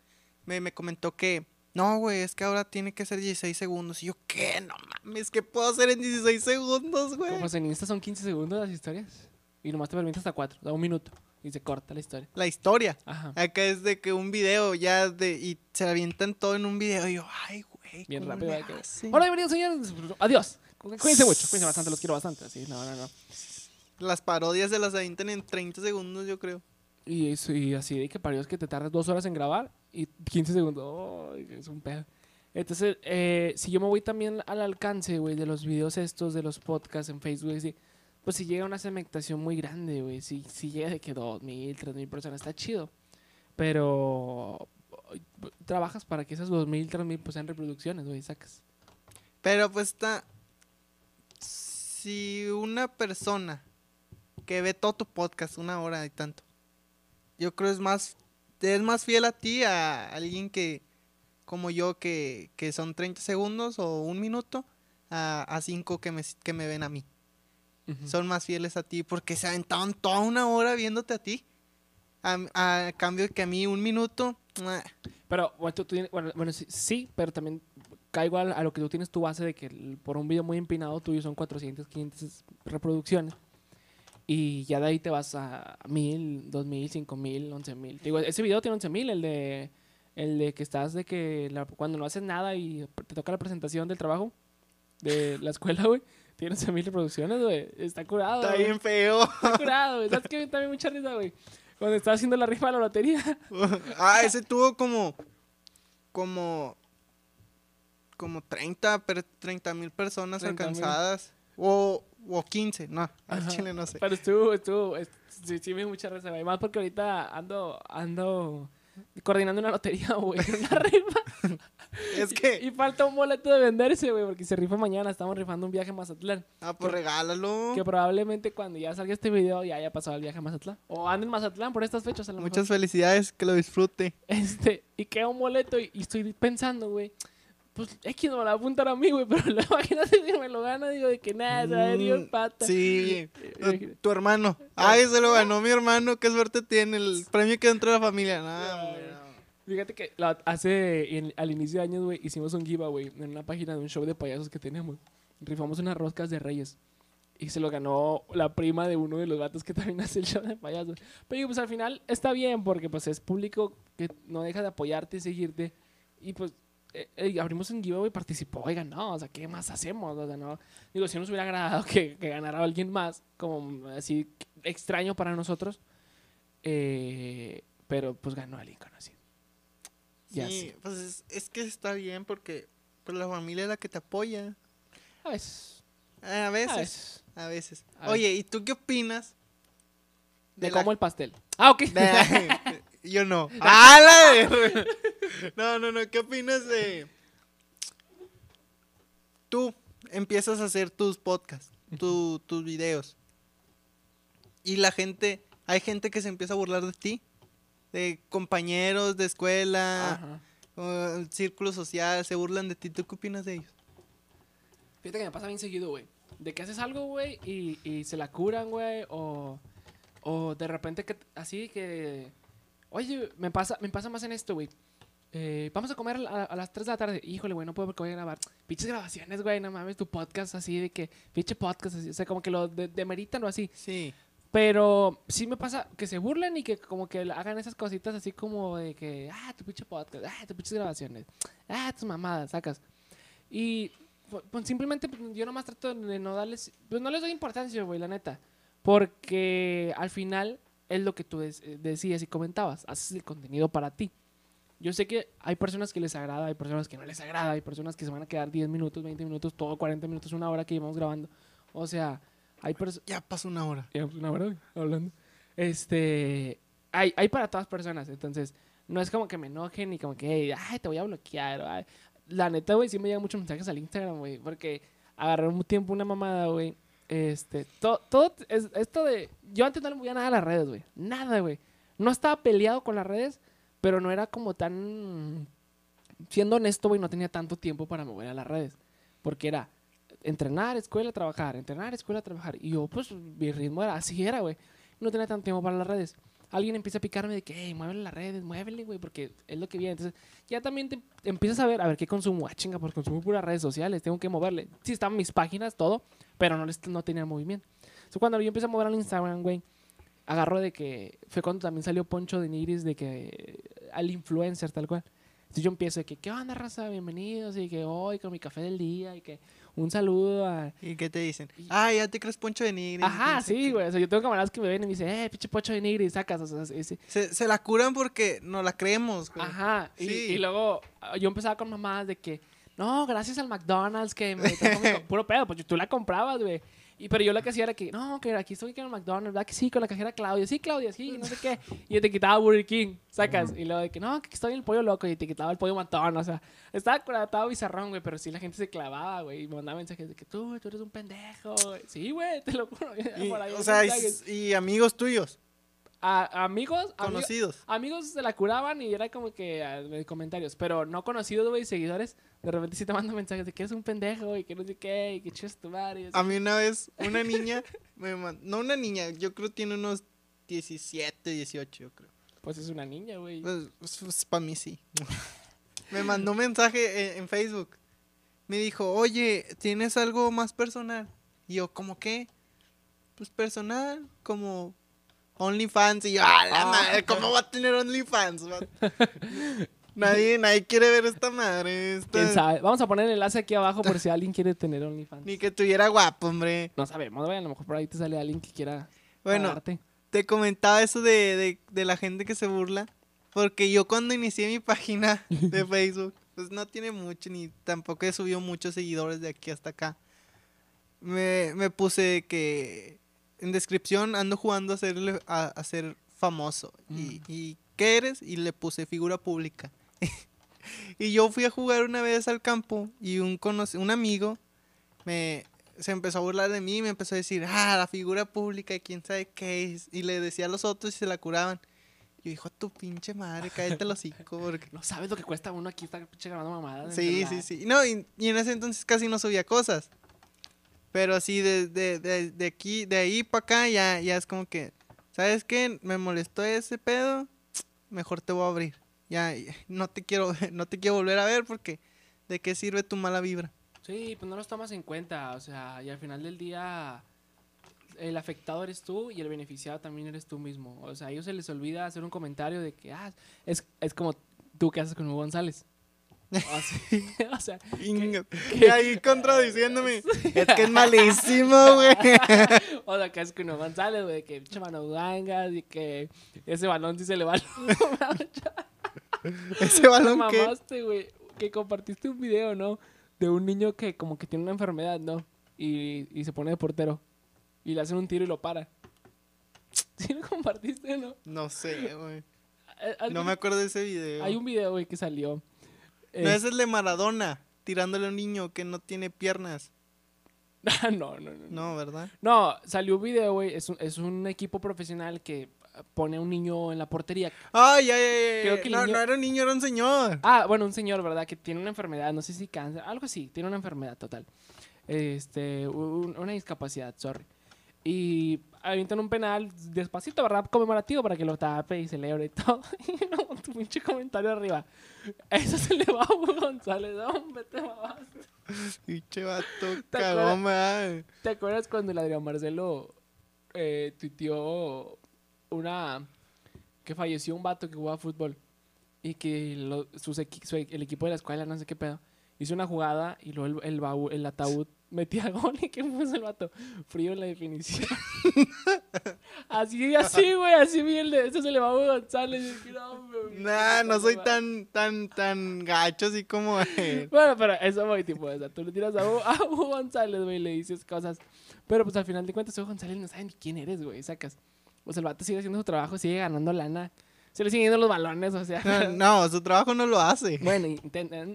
me, me comentó que, no, güey, es que ahora tiene que ser 16 segundos. Y yo, ¿qué? No mames, ¿qué puedo hacer en 16 segundos, güey? Como en Insta son 15 segundos las historias. Y nomás te permite hasta 4, da un minuto. Y se corta la historia. La historia. Ajá. Acá es de que un video ya de, y se avientan todo en un video. Y yo, ay, güey. Bien ¿cómo rápido. que-? Hola, bienvenidos, señores. Adiós. Cuídense mucho. Cuídense bastante. Los quiero bastante. Sí, no, no, no. Las parodias se las avientan en 30 segundos, yo creo. Y, eso, y así de que parió es que te tardas dos horas en grabar y 15 segundos. Ay, es un pedo. Entonces, eh, si yo me voy también al alcance, güey, de los videos estos, de los podcasts en Facebook, así, pues si llega una segmentación muy grande, güey. Si, si llega de que 2.000, 3.000 personas, está chido. Pero trabajas para que esas 2.000, 3.000 pues sean reproducciones, güey, sacas. Pero pues está. Si una persona que ve todo tu podcast, una hora y tanto, yo creo es más. Es más fiel a ti a alguien que. Como yo, que, que son 30 segundos o un minuto, a, a cinco que me, que me ven a mí. Son más fieles a ti porque se aventaron toda una hora viéndote a ti. A, a cambio de que a mí un minuto. Pero, bueno, tú- tú bueno, bueno, sí, sí, pero también caigo a, a lo que tú tienes tu base de que el- por un video muy empinado tuyo son 400, 500 reproducciones. Y ya de ahí te vas a 1000, 2000, 5000, 11000. Digo, ese video tiene 11000, el de, el de que estás de que la- cuando no haces nada y te toca la presentación del trabajo de la escuela, güey. Tiene 11000 reproducciones, güey. Está curado. Está güey. bien feo. Está curado, güey. ¿Sabes qué? También mucha risa, güey. Cuando estaba haciendo la rifa de la lotería. ah, ese tuvo como. Como. Como 30 mil personas 30,000. alcanzadas. O, o 15, no. Al chile no sé. Pero estuvo, estuvo, es- sí, sí me mucha risa, güey. Más porque ahorita ando, ando coordinando una lotería, güey, una rifa. Es Y, que. falta un boleto de venderse, güey, porque se rifa mañana. Estamos rifando un viaje a Mazatlán. Ah, pues regálalo. Que probablemente cuando ya salga este video ya haya pasado el viaje a Mazatlán. O ande en Mazatlán por estas fechas, a lo Muchas mejor. felicidades, que lo disfrute. Este, y queda un boleto y, y estoy pensando, güey. pues X no me la apuntar a mí, güey, pero la imagínate si me lo gana, digo, de que nada, se va a ir Mm, pata. Sí, Eh, tu hermano. Ay, se lo ganó mi hermano. Qué suerte tiene. El premio que entró a la familia. No, hombre, no. Fíjate que hace, en- al inicio de años, güey, hicimos un giveaway en una página de un show de payasos que tenemos. Rifamos unas roscas de reyes. Y se lo ganó la prima de uno de los gatos que también hace el show de payasos. Pero pues al final está bien porque pues es público que no deja de apoyarte y seguirte. Y pues eh, abrimos un giveaway y participó y ganó. O sea, ¿qué más hacemos? O sea, no. Digo, si nos hubiera agradado que, que ganara alguien más, como así extraño para nosotros. eh, pero pues ganó alguien conocido. Sí, pues es, es que está bien porque pues, la familia es la que te apoya. A veces. A A veces. A veces. Oye, ¿y tú qué opinas? De la- cómo el pastel. Ah, ok. de- Yo no. ¡Ah! No, no, no. ¿Qué opinas de. Tú empiezas a hacer tus podcasts, tu- tus videos. Y la gente. Hay gente que se empieza a burlar de ti. De compañeros de escuela, el círculo social, se burlan de ti. ¿Tú qué opinas de ellos? Fíjate que me pasa bien seguido, güey. De que haces algo, güey, y, y se la curan, güey, o, o de repente que así que... Oye, me pasa, me pasa más en esto, güey. Eh, vamos a comer a, a las 3 de la tarde. Híjole, güey, no puedo porque voy a grabar. Pinches grabaciones, güey, no mames, tu podcast así de que... Pinche podcast así, o sea, como que lo de- demeritan o así. Sí. Pero sí me pasa que se burlen y que como que hagan esas cositas así como de que, ah, tu pinche podcast, ah, tus pinches grabaciones, ah, tus mamadas, sacas. Y pu- pues, simplemente pues, yo nomás trato de no darles, pues no les doy importancia, güey, la neta. Porque al final es lo que tú eh, decías y comentabas, haces el contenido para ti. Yo sé que hay personas que les agrada, hay personas que no les agrada, hay personas que se van a quedar 10 minutos, 20 minutos, todo 40 minutos, una hora que llevamos grabando. O sea, hay. Ya pasó una hora. Llevamos una hora hablando. Este. Hay, hay para todas personas. Entonces, no es como que me enojen ni como que, ay, te voy a bloquear. ay. La neta, güey, sí me llegan muchos mensajes al Instagram, güey. Porque agarré un tiempo una mamada, güey. Este. to- todo. es, esto de. Yo antes no le movía nada a las redes, güey. Nada, güey. No estaba peleado con las redes, pero no era como tan. Siendo honesto, güey, no tenía tanto tiempo para mover a las redes. Porque era entrenar, escuela, trabajar, entrenar, escuela, trabajar. Y yo, pues, mi ritmo era así, era, güey. No tenía tanto tiempo para las redes. Alguien empieza a picarme de que, hey, muévele las redes, muévele, güey, porque es lo que viene. Entonces, ya también te empiezas a ver, a ver qué consumo. Ah, chinga, pues consumo puras redes sociales, tengo que moverle. Sí, estaban mis páginas, todo, pero no, no tenía movimiento. Entonces, cuando yo empecé a mover al Instagram, güey, agarro de que, fue cuando también salió Poncho de Nigris, de que, al influencer, tal cual. Entonces yo empiezo de que, ¿qué onda, raza? Bienvenidos, y que hoy con mi café del día, y que un saludo a, ¿Y qué te dicen? Ah, ya te crees Poncho de Nigris. Ajá, sí, güey. O sea, yo tengo camaradas que me ven y me dicen, eh, pinche pocho de nigri, sacas. O sea, ese- Se, se la curan porque no la creemos, güey. Ajá. Y, Sí. y luego ah, yo empezaba con mamadas de que, no, gracias al McDonald's que me trajo mi co-". puro pedo, pues tú la comprabas, güey. Y, pero yo lo que hacía era que, no, que aquí estoy con el McDonald's, ¿verdad? Que sí, con la cajera Claudia. Sí, Claudia, sí, no sé qué. Y yo te quitaba Burger King, sacas. Y luego de que, no, que estoy en el pollo loco. Y te quitaba el pollo matón, o sea. Estaba, estaba bizarrón, güey, pero sí la gente se clavaba, güey. Y me mandaba mensajes de que tú, tú eres un pendejo. güey. Sí, güey, te lo juro. Y, Por ahí o sea, y amigos tuyos, A- amigos, ami- conocidos. amigos se la curaban y era como que ah, comentarios, pero no conocidos, güey, seguidores, de repente sí te mandan mensajes de que eres un pendejo y que no sé qué, y que chus tu madre. A mí una vez, una niña, me man- no una niña, yo creo tiene unos 17, 18, yo creo. Pues es una niña, güey. Pues, para mí sí. me mandó un mensaje en, en Facebook. Me dijo, oye, ¿tienes algo más personal? Y yo, ¿cómo qué? Pues personal, como OnlyFans. Y yo, ¡ah, la Ah. madre! ¿Cómo va a tener OnlyFans? nadie, nadie quiere ver esta madre. esta- ¿Quién sabe? Vamos a poner el enlace aquí abajo por si alguien quiere tener OnlyFans. Ni que tuviera guapo, hombre. No sabemos, güey, a lo mejor por ahí te sale alguien que quiera Bueno, pagarte. te comentaba eso de, de, de la gente que se burla. Porque yo cuando inicié mi página de Facebook, pues no tiene mucho, ni tampoco he subido muchos seguidores de aquí hasta acá. Me, me puse que en descripción ando jugando a, serle, a, a ser famoso. Y, Mm. y ¿qué eres? Y le puse figura pública. y yo fui a jugar una vez al campo y un, conoce- un amigo me, se empezó a burlar de mí y me empezó a decir, ah, la figura pública y quién sabe qué es. Y le decía a los otros y se la curaban. Yo dijo, tu pinche madre, cállate el hocico. Porque... No sabes lo que cuesta uno aquí estar pinche grabando mamadas. Sí, sí, sí. No, y, y en ese entonces casi no subía cosas. Pero sí, de, de, aquí, de ahí para acá, ya, ya es como que, ¿sabes qué? Me molestó ese pedo, mejor te voy a abrir. Ya, ya, no te quiero, no te quiero volver a ver porque ¿de qué sirve tu mala vibra? Sí, pues no los tomas en cuenta, o sea, y al final del día el afectado eres tú y el beneficiado también eres tú mismo. O sea, a ellos se les olvida hacer un comentario de que, ah, es, es como tú que haces con Hugo González. Así, o sea, Y ahí contradiciéndome. Es que es malísimo, güey. o sea, que haces con Hugo González, güey, que pinche mano gangas y que ese balón sí se le va Ese balón que... mamaste, güey, que compartiste un video, ¿no? De un niño que como que tiene una enfermedad, ¿no? Y, y se pone de portero. Y le hacen un tiro y lo para. ¿Sí lo compartiste, no? No sé, güey. Eh, No alguien- me acuerdo de ese video. Hay un video, güey, que salió. No, Eh, ese es el de Maradona, tirándole a un niño que no tiene piernas. no, no, no, no. No, ¿verdad? No, salió un video, güey. Es un, es un equipo profesional que pone a un niño en la portería. Ay, ay, ay. Creo que no, niño- no era un niño, era un señor. Ah, bueno, un señor, ¿verdad? Que tiene una enfermedad, no sé si cáncer, algo así, tiene una enfermedad total. Este, un- una discapacidad, sorry. Y avientan un penal despacito, ¿verdad? Conmemorativo para que lo tape y celebre y todo. Y no, tu pinche comentario arriba. Eso se le va a Hugo González, hombre, te mamaste. Pinche vato, ¿Te cagón, man. ¿Te acuerdas cuando el Adrián Marcelo eh, tuiteó una... que falleció un vato que jugaba fútbol y que lo- sus equi- su e- el equipo de la escuela, no sé qué pedo, hizo una jugada y luego el, el, baú- el ataúd metía gol y que puso el vato frío en la definición. así, así, güey, así de eso se le va a González. dije, no, Nah, no soy güey". tan, tan, tan gacho así como él. Bueno, pero eso voy, tipo, o sea, tú le tiras a Hugo, a Hugo González, güey, y le dices cosas. Pero pues al final de cuentas, Hugo González no sabe ni quién eres, güey, sacas. O sea, el vato sigue haciendo su trabajo, sigue ganando lana. Se le siguen yendo los balones, o sea. No, su trabajo no lo hace. bueno,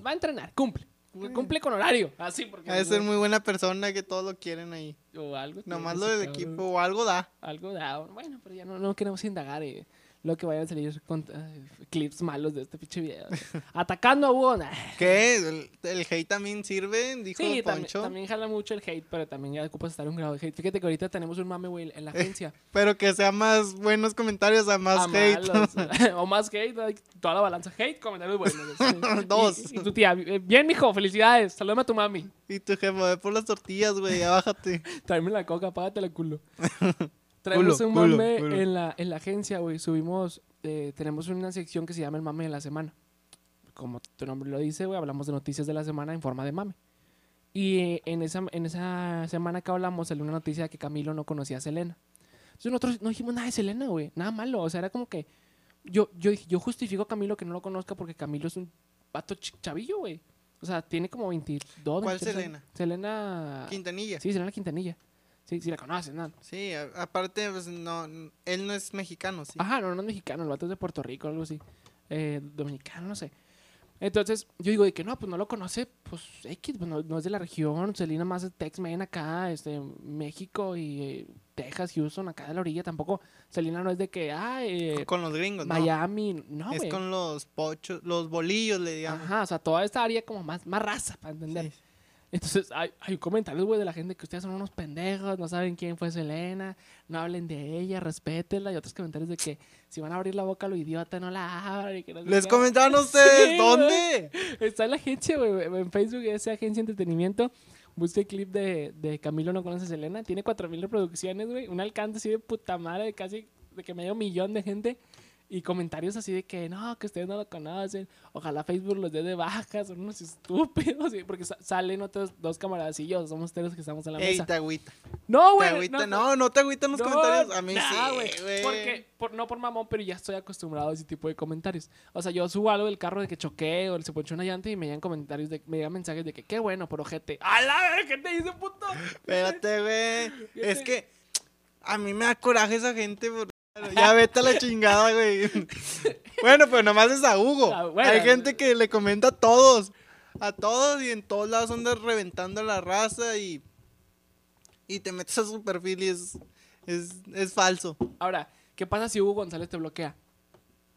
va a entrenar, cumple. Cumple con horario, así, porque. Ha de ser muy buena persona que todos lo quieren ahí. O algo. Nomás lo del equipo o algo da. Algo da. Bueno, pero ya no, no queremos indagar. eh, lo que vayan a salir con eh, clips malos de este pinche video. Atacando a Hugo. ¿Qué? ¿El, el hate también sirve? Dijo Sí, también, Poncho. también jala mucho el hate, pero también ya ocupas estar un grado de hate. Fíjate que ahorita tenemos un mame, güey, en la agencia. Pero que sea más buenos comentarios a más a hate. malos. o más hate, toda la balanza. Hate, comentarios buenos. Dos. Y, y tu tía, eh, bien, mijo, felicidades. Saludame a tu mami. y tu jefe, ve por las tortillas, güey, ya bájate. Tráeme la coca, págate la culo. Traemos Culo, un culo, mame culo. En, la, en la agencia, güey. Subimos, eh, tenemos una sección que se llama el mame de la semana. Como tu nombre lo dice, güey, hablamos de noticias de la semana en forma de mame. Y eh, en esa, en esa semana que hablamos salió una noticia de que Camilo no conocía a Selena. Entonces nosotros no dijimos nada de Selena, güey. Nada malo. O sea, era como que... Yo, yo, yo justifico a Camilo que no lo conozca porque Camilo es un vato ch- chavillo, güey. O sea, tiene como 22, ¿Cuál 23 años. Selena? Selena... Quintanilla. Sí, Selena Quintanilla. Sí, sí la conoces, ¿no? Sí, a- aparte, pues no, él no es mexicano, sí. Ajá, no, no es mexicano, el vato es de Puerto Rico, algo así. Eh, dominicano, no sé. Entonces, yo digo de que no, pues no lo conoce, pues X, pues no, no es de la región, Selena más es Tex-Men acá, este, México y eh, Texas, Houston, acá de la orilla, tampoco, Selena no es de que, ah, eh, con los gringos, ¿no? Miami, no, es güey. con los pochos, los bolillos, le digamos. Ajá, o sea, toda esta área como más, más raza, para entender. Sí. Entonces, hay, hay comentarios, güey, de la gente que ustedes son unos pendejos, no saben quién fue Selena, no hablen de ella, respétenla. Y otros comentarios de que si van a abrir la boca a lo idiota, no la abran. no ¿Les comentaron ustedes? Sí, ¿Dónde? Está en la agencia, güey, en Facebook, esa agencia de entretenimiento. Busque el clip de, de Camilo no conoce a Selena. Tiene 4000 reproducciones, güey. Un alcance así de puta madre, de casi de que medio millón de gente. Y comentarios así de que no, que ustedes no lo conocen. Ojalá Facebook los dé de baja, son unos estúpidos. sí, Porque sa- salen otros dos camaradillos, somos tres los que estamos en la Ey, mesa. te agüita. No, Te güey. agüita. No, no te agüitan los no, comentarios. A mí nah, sí, güey. Porque, por, no por mamón, pero ya estoy acostumbrado a ese tipo de comentarios. O sea, yo subo algo del carro de que choqué o se ponchó una llanta y me llegan comentarios, de, me llegan mensajes de que qué bueno, por ojete. ¡A la verga! ¿Qué te dice, puto? Espérate, güey. ¿Qué Es te- que a mí me da coraje esa gente. por- Ya vete a la chingada, güey. Bueno, pues nomás es a Hugo. Ah, bueno. Hay gente que le comenta a todos. A todos y en todos lados andas reventando la raza y. Y te metes a su perfil y es. Es, es falso. Ahora, ¿qué pasa si Hugo González te bloquea?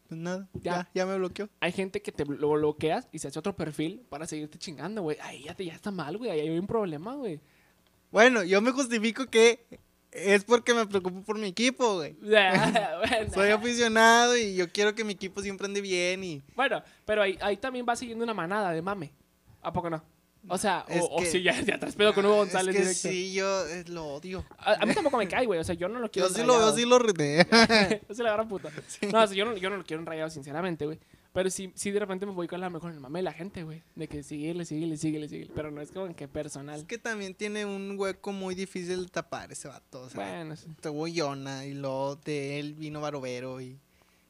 Pues nada, Ya. ya, ya me bloqueó. Hay gente que te lo bloqueas y se hace otro perfil para seguirte chingando, güey. Ay, ya, te, ya está mal, güey. Ahí hay un problema, güey. Bueno, yo me justifico que es porque me preocupo por mi equipo, güey. Bueno. Soy aficionado y yo quiero que mi equipo siempre ande bien y... Bueno, pero ahí, ahí también va siguiendo una manada de mame. ¿A poco no? O sea, Es o, si ya, ya te pedo con Hugo González es que directo. sí, yo lo odio. A, a mí tampoco me cae, güey. O sea, yo no lo quiero Yo sí lo veo, sí lo. Yo soy la gran puta. No, o sea, yo no, yo no lo quiero enrayado, sinceramente, güey. Pero sí, sí de repente me voy con la mejor en el mame de la gente, güey. De que síguele, síguele, síguele, síguele. Pero no es como que personal. Es que también tiene un hueco muy difícil de tapar ese vato. O sea, Bueno, sí. tuvo Yona y luego de él vino Barovero y,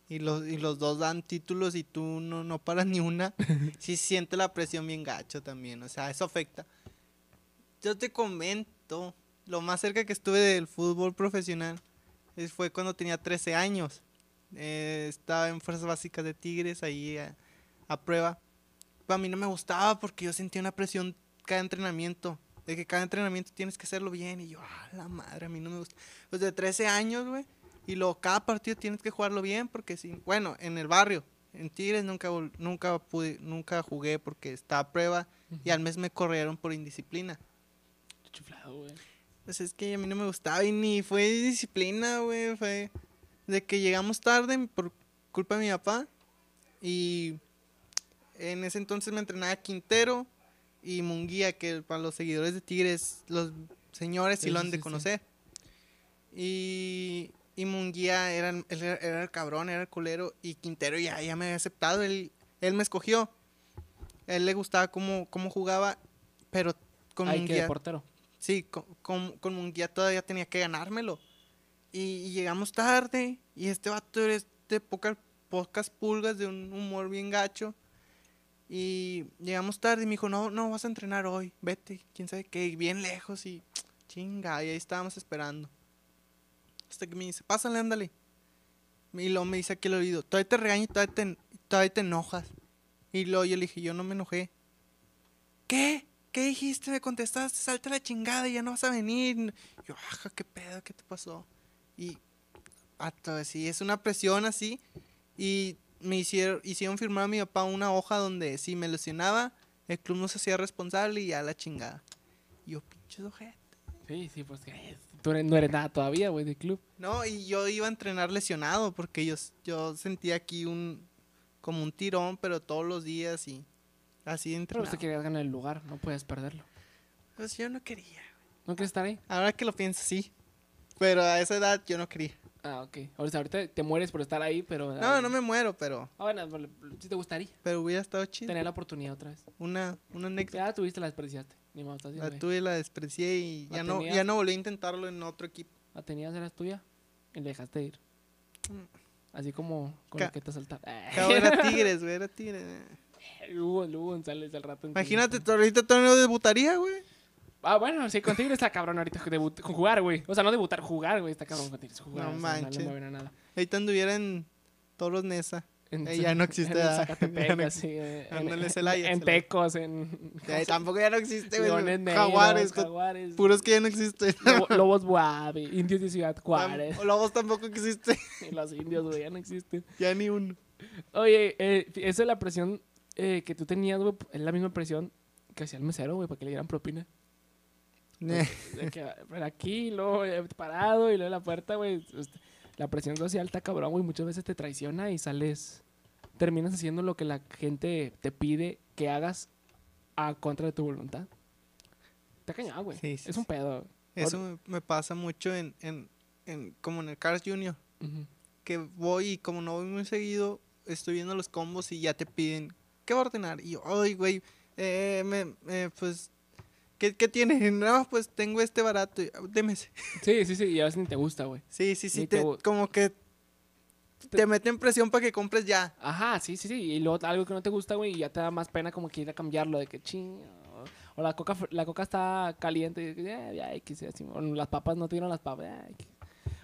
y, los, y los dos dan títulos y tú no, no paras ni una. sí siente la presión bien gacho también, o sea, eso afecta. Yo te comento, lo más cerca que estuve del fútbol profesional es- fue cuando tenía 13 años. Eh, estaba en Fuerzas Básicas de Tigres ahí a, a prueba. Pero a mí no me gustaba porque yo sentía una presión cada entrenamiento. De que cada entrenamiento tienes que hacerlo bien. Y yo, ah, la madre, a mí no me gusta. Pues de 13 años, güey. Y luego cada partido tienes que jugarlo bien porque si, bueno, en el barrio, en Tigres nunca, nunca pude, nunca jugué porque estaba a prueba y al mes me corrieron por indisciplina. Chuflado, güey. Pues es que a mí no me gustaba y ni fue disciplina, güey. Fue de que llegamos tarde por culpa de mi papá. Y en ese entonces me entrenaba Quintero y Munguía, que para los seguidores de Tigres, los señores sí, Sí, lo han de sí. conocer. Y, y Munguía era, era, era el cabrón, era el culero. Y Quintero ya, ya me había aceptado, él, él me escogió. A él le gustaba cómo, cómo jugaba, pero con Ay, que de Munguía... portero. Sí, con, con, con Munguía todavía tenía que ganármelo. Y, llegamos tarde. Y este vato es de pocas, pocas pulgas, de un humor bien gacho. Y llegamos tarde y me dijo, no, no vas a entrenar hoy, vete, quién sabe qué, bien lejos y chinga, y ahí estábamos esperando. Hasta que me dice, pásale, ándale. Y luego me dice aquí el oído, todavía te regaño y todavía te, todavía te enojas. Y luego yo le dije, yo no me enojé. ¿Qué? ¿Qué dijiste? Me contestaste, salta la chingada y ya no vas a venir. Yo, ajá, qué pedo, ¿qué te pasó? Y, así, es una presión así. Y me hicieron, hicieron firmar a mi papá una hoja donde si me lesionaba, el club no se hacía responsable y ya la chingada. Y yo, pinche ojete. Sí, sí, pues que tú eres- no eres nada todavía, güey, del club. No, y yo iba a entrenar lesionado porque yo, yo sentía aquí un, como un tirón, pero todos los días y así Pero entrenaba. usted quería ganar el lugar, no puedes perderlo. Pues yo no quería. ¿No quieres estar ahí? Ahora que lo pienso, sí. Pero a esa edad yo no quería. Ah, ok. Ahorita, ahorita te mueres por estar ahí, pero... No, no me muero, pero, Ah, bueno, si te gustaría pero hubiera estado chido. tener la oportunidad otra vez. Una, una anécdota. Ya tuviste, la desperdiciaste. Ni modo, estás La tuve, la desprecié y ¿La ya no, ya no volví a intentarlo en otro equipo. La tenías, eras tuya y le dejaste ir. Así como con Ca- la que te saltaron. Cabo era Tigres, güey, era Tigres. Hugo, Hugo González al rato. Imagínate, ahorita todavía no debutaría, güey. Ah, bueno, sí, contigo está cabrón ahorita jugar, güey. O sea, no debutar, jugar, güey. Está cabrón contigo. Jugar, No o sea, manches. No a nada. Ahorita anduviera en Toros Nesa. En, Eh, ya no existe, En. Zacatepec, no en, en- Celaya, en Celaya. Tecos, en. Eh, tampoco ya no existe, güey. Jaguares, Jaguares. puros que ya no existen. Lobo- Lobos Buave, Indios de Ciudad Juárez. Tam- Lobos tampoco existe. Y los indios, güey, ya no existen. ya ni uno. Oye, eh, eso de la presión eh, que tú tenías, güey, es la misma presión que hacía el mesero, güey, para que le dieran propina. De que aquí, luego eh, parado y luego la puerta, güey. este, La presión social está cabrón, güey. Muchas veces te traiciona y sales. Terminas haciendo lo que la gente te pide que hagas a contra de tu voluntad. Está cañón, güey. Sí, sí, es un pedo. Eso me, me pasa mucho en, en, en, como en el Cars Junior. Ujú. Que voy y como no voy muy seguido, estoy viendo los combos y ya te piden, ¿qué va a ordenar? Y yo, ay, güey, eh, me, eh, pues, ¿qué, ¿qué tiene? No, pues tengo este barato, y, deme ese. Sí, sí, sí. Y a veces ni te gusta, güey. Sí, sí, sí, te como que te meten presión para que compres ya. Ajá, sí, sí, sí. Y luego algo que no te gusta, güey, y ya te da más pena como que ir a cambiarlo, de que ching. O la coca, la coca está caliente, y que, ya, ya, X, así, o las papas no tuvieron las papas, ya, X.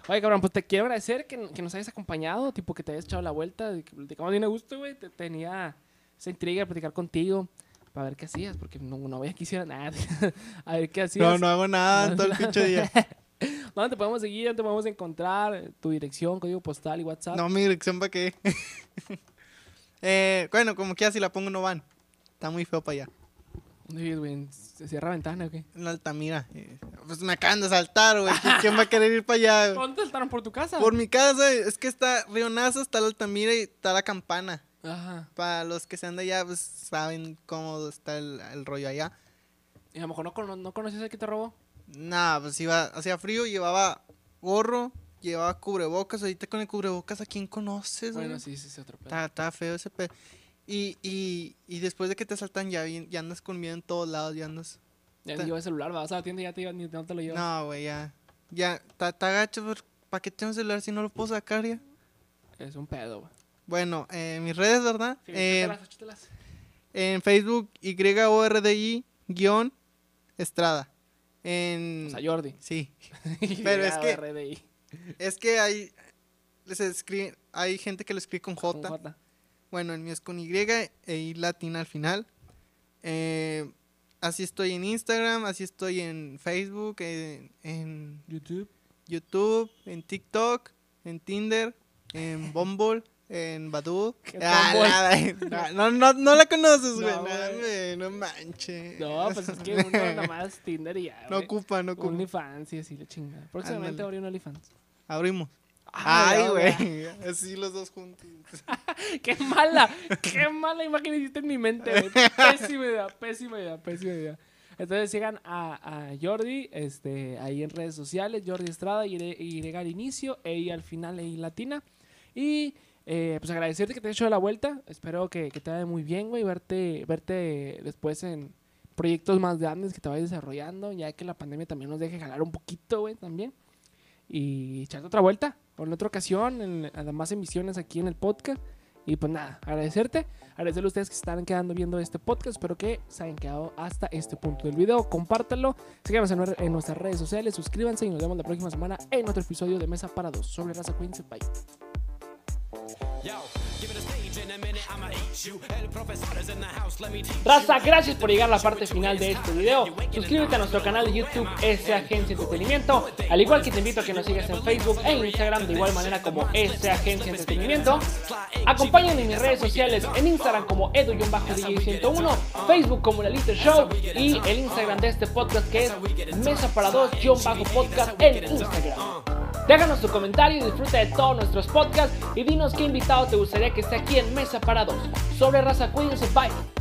Oye, cabrón, pues te quiero agradecer que, que nos hayas acompañado, tipo que te hayas echado la vuelta, que platicamos bien a gusto, güey. Te, tenía esa intriga de platicar contigo para ver qué hacías, porque no, no veía que hiciera nada. a ver qué hacías. No, no hago nada No, todo el pinche día. ¿Dónde te podemos seguir? ¿Dónde te podemos encontrar? Tu dirección, código postal y WhatsApp. No, mi dirección para qué. eh, bueno, como que si la pongo no van. Está muy feo para allá. ¿Dónde vives, güey? ¿Se cierra ventana o qué? En la Altamira. Eh, Pues me acaban de saltar, güey. ¿Qui- ¿Quién va a querer ir para allá? güey? ¿Dónde saltaron por tu casa? Por mi casa, es que está Río Nazo, está la Altamira y está la Campana. Ajá. Para los que sean de allá, pues saben cómo está el, el rollo allá. Y a lo mejor no, cono- no conoces al que te robó. Nah, pues iba, hacía frío, llevaba gorro, llevaba cubrebocas. Ahorita con el cubrebocas, ¿a quién conoces? Bueno, sí, sí, sí, otro pedo. Está, feo ese pedo. Y, y, y después de que te asaltan, ya, ya andas con miedo en todos lados, ya andas. Ya ni llevas celular, vas a la tienda y ya te, ni no te lo llevas. No, güey, ya. Ya, está está gacho, ¿para qué tengo celular si no lo puedo sacar ya? Es un pedo, güey. Bueno, eh, mis redes, ¿verdad? Sí, Eh, échatelas, échatelas. en Facebook, YORDI, guion, Estrada. En... O sea, Jordi. sí. Pero es que-. Es que hay... Se escribe, hay gente que lo escribe con. J. Bueno, el mío es con Y e I latina al final. Eh, así estoy en Instagram, así estoy en Facebook, en, en YouTube. YouTube, en TikTok, en Tinder, en Bumble, en Badoo. ¿Qué Ah, nada, no, no, no la conoces, güey. No, No, güey. güey, no manches. No, pues es que uno nada más Tinder y ya, No ocupa, no ocupa. OnlyFans y así la chingada. Próximamente abrí un OnlyFans. Abrimos. Ah, Ay, güey. Así los dos juntos. Qué mala, qué mala imagen hiciste en mi mente, güey. Pésima idea, pésima idea, pésima idea. Entonces sigan a, a Jordi este, ahí en redes sociales, Jordi Estrada, y, y al inicio, y al final, y latina. Y eh, pues agradecerte que te hayas hecho la vuelta. Espero que, que te vaya muy bien, güey. Verte, verte después en proyectos más grandes que te vayas desarrollando, ya que la pandemia también nos deje jalar un poquito, güey, también. Y echarte otra vuelta, en otra ocasión, en, emisiones aquí en el podcast. Y pues nada, agradecerte, agradecerle a ustedes que están quedando viendo este podcast. Espero que se hayan quedado hasta este punto del video. Compártanlo, síganos en, nuestras redes sociales, suscríbanse y nos vemos la próxima semana en otro episodio de Mesa para Dos sobre Raza Queens. Bye. Yo, give it a stage Raza, gracias por llegar a la parte final de este video. Suscríbete a nuestro canal de YouTube S Agencia Entretenimiento, al igual que te invito a que nos sigas en Facebook e Instagram de igual manera como S Agencia Entretenimiento. Acompáñame en mis redes sociales, en Instagram como edu-dj101, Facebook como La Little Show y el Instagram de este podcast que es Mesa para Dos-podcast en Instagram. Déjanos tu comentario y disfruta de todos nuestros podcasts y dinos qué invitado te gustaría que esté aquí en Mesa Risa para dos sobre Raza Queens of Biden.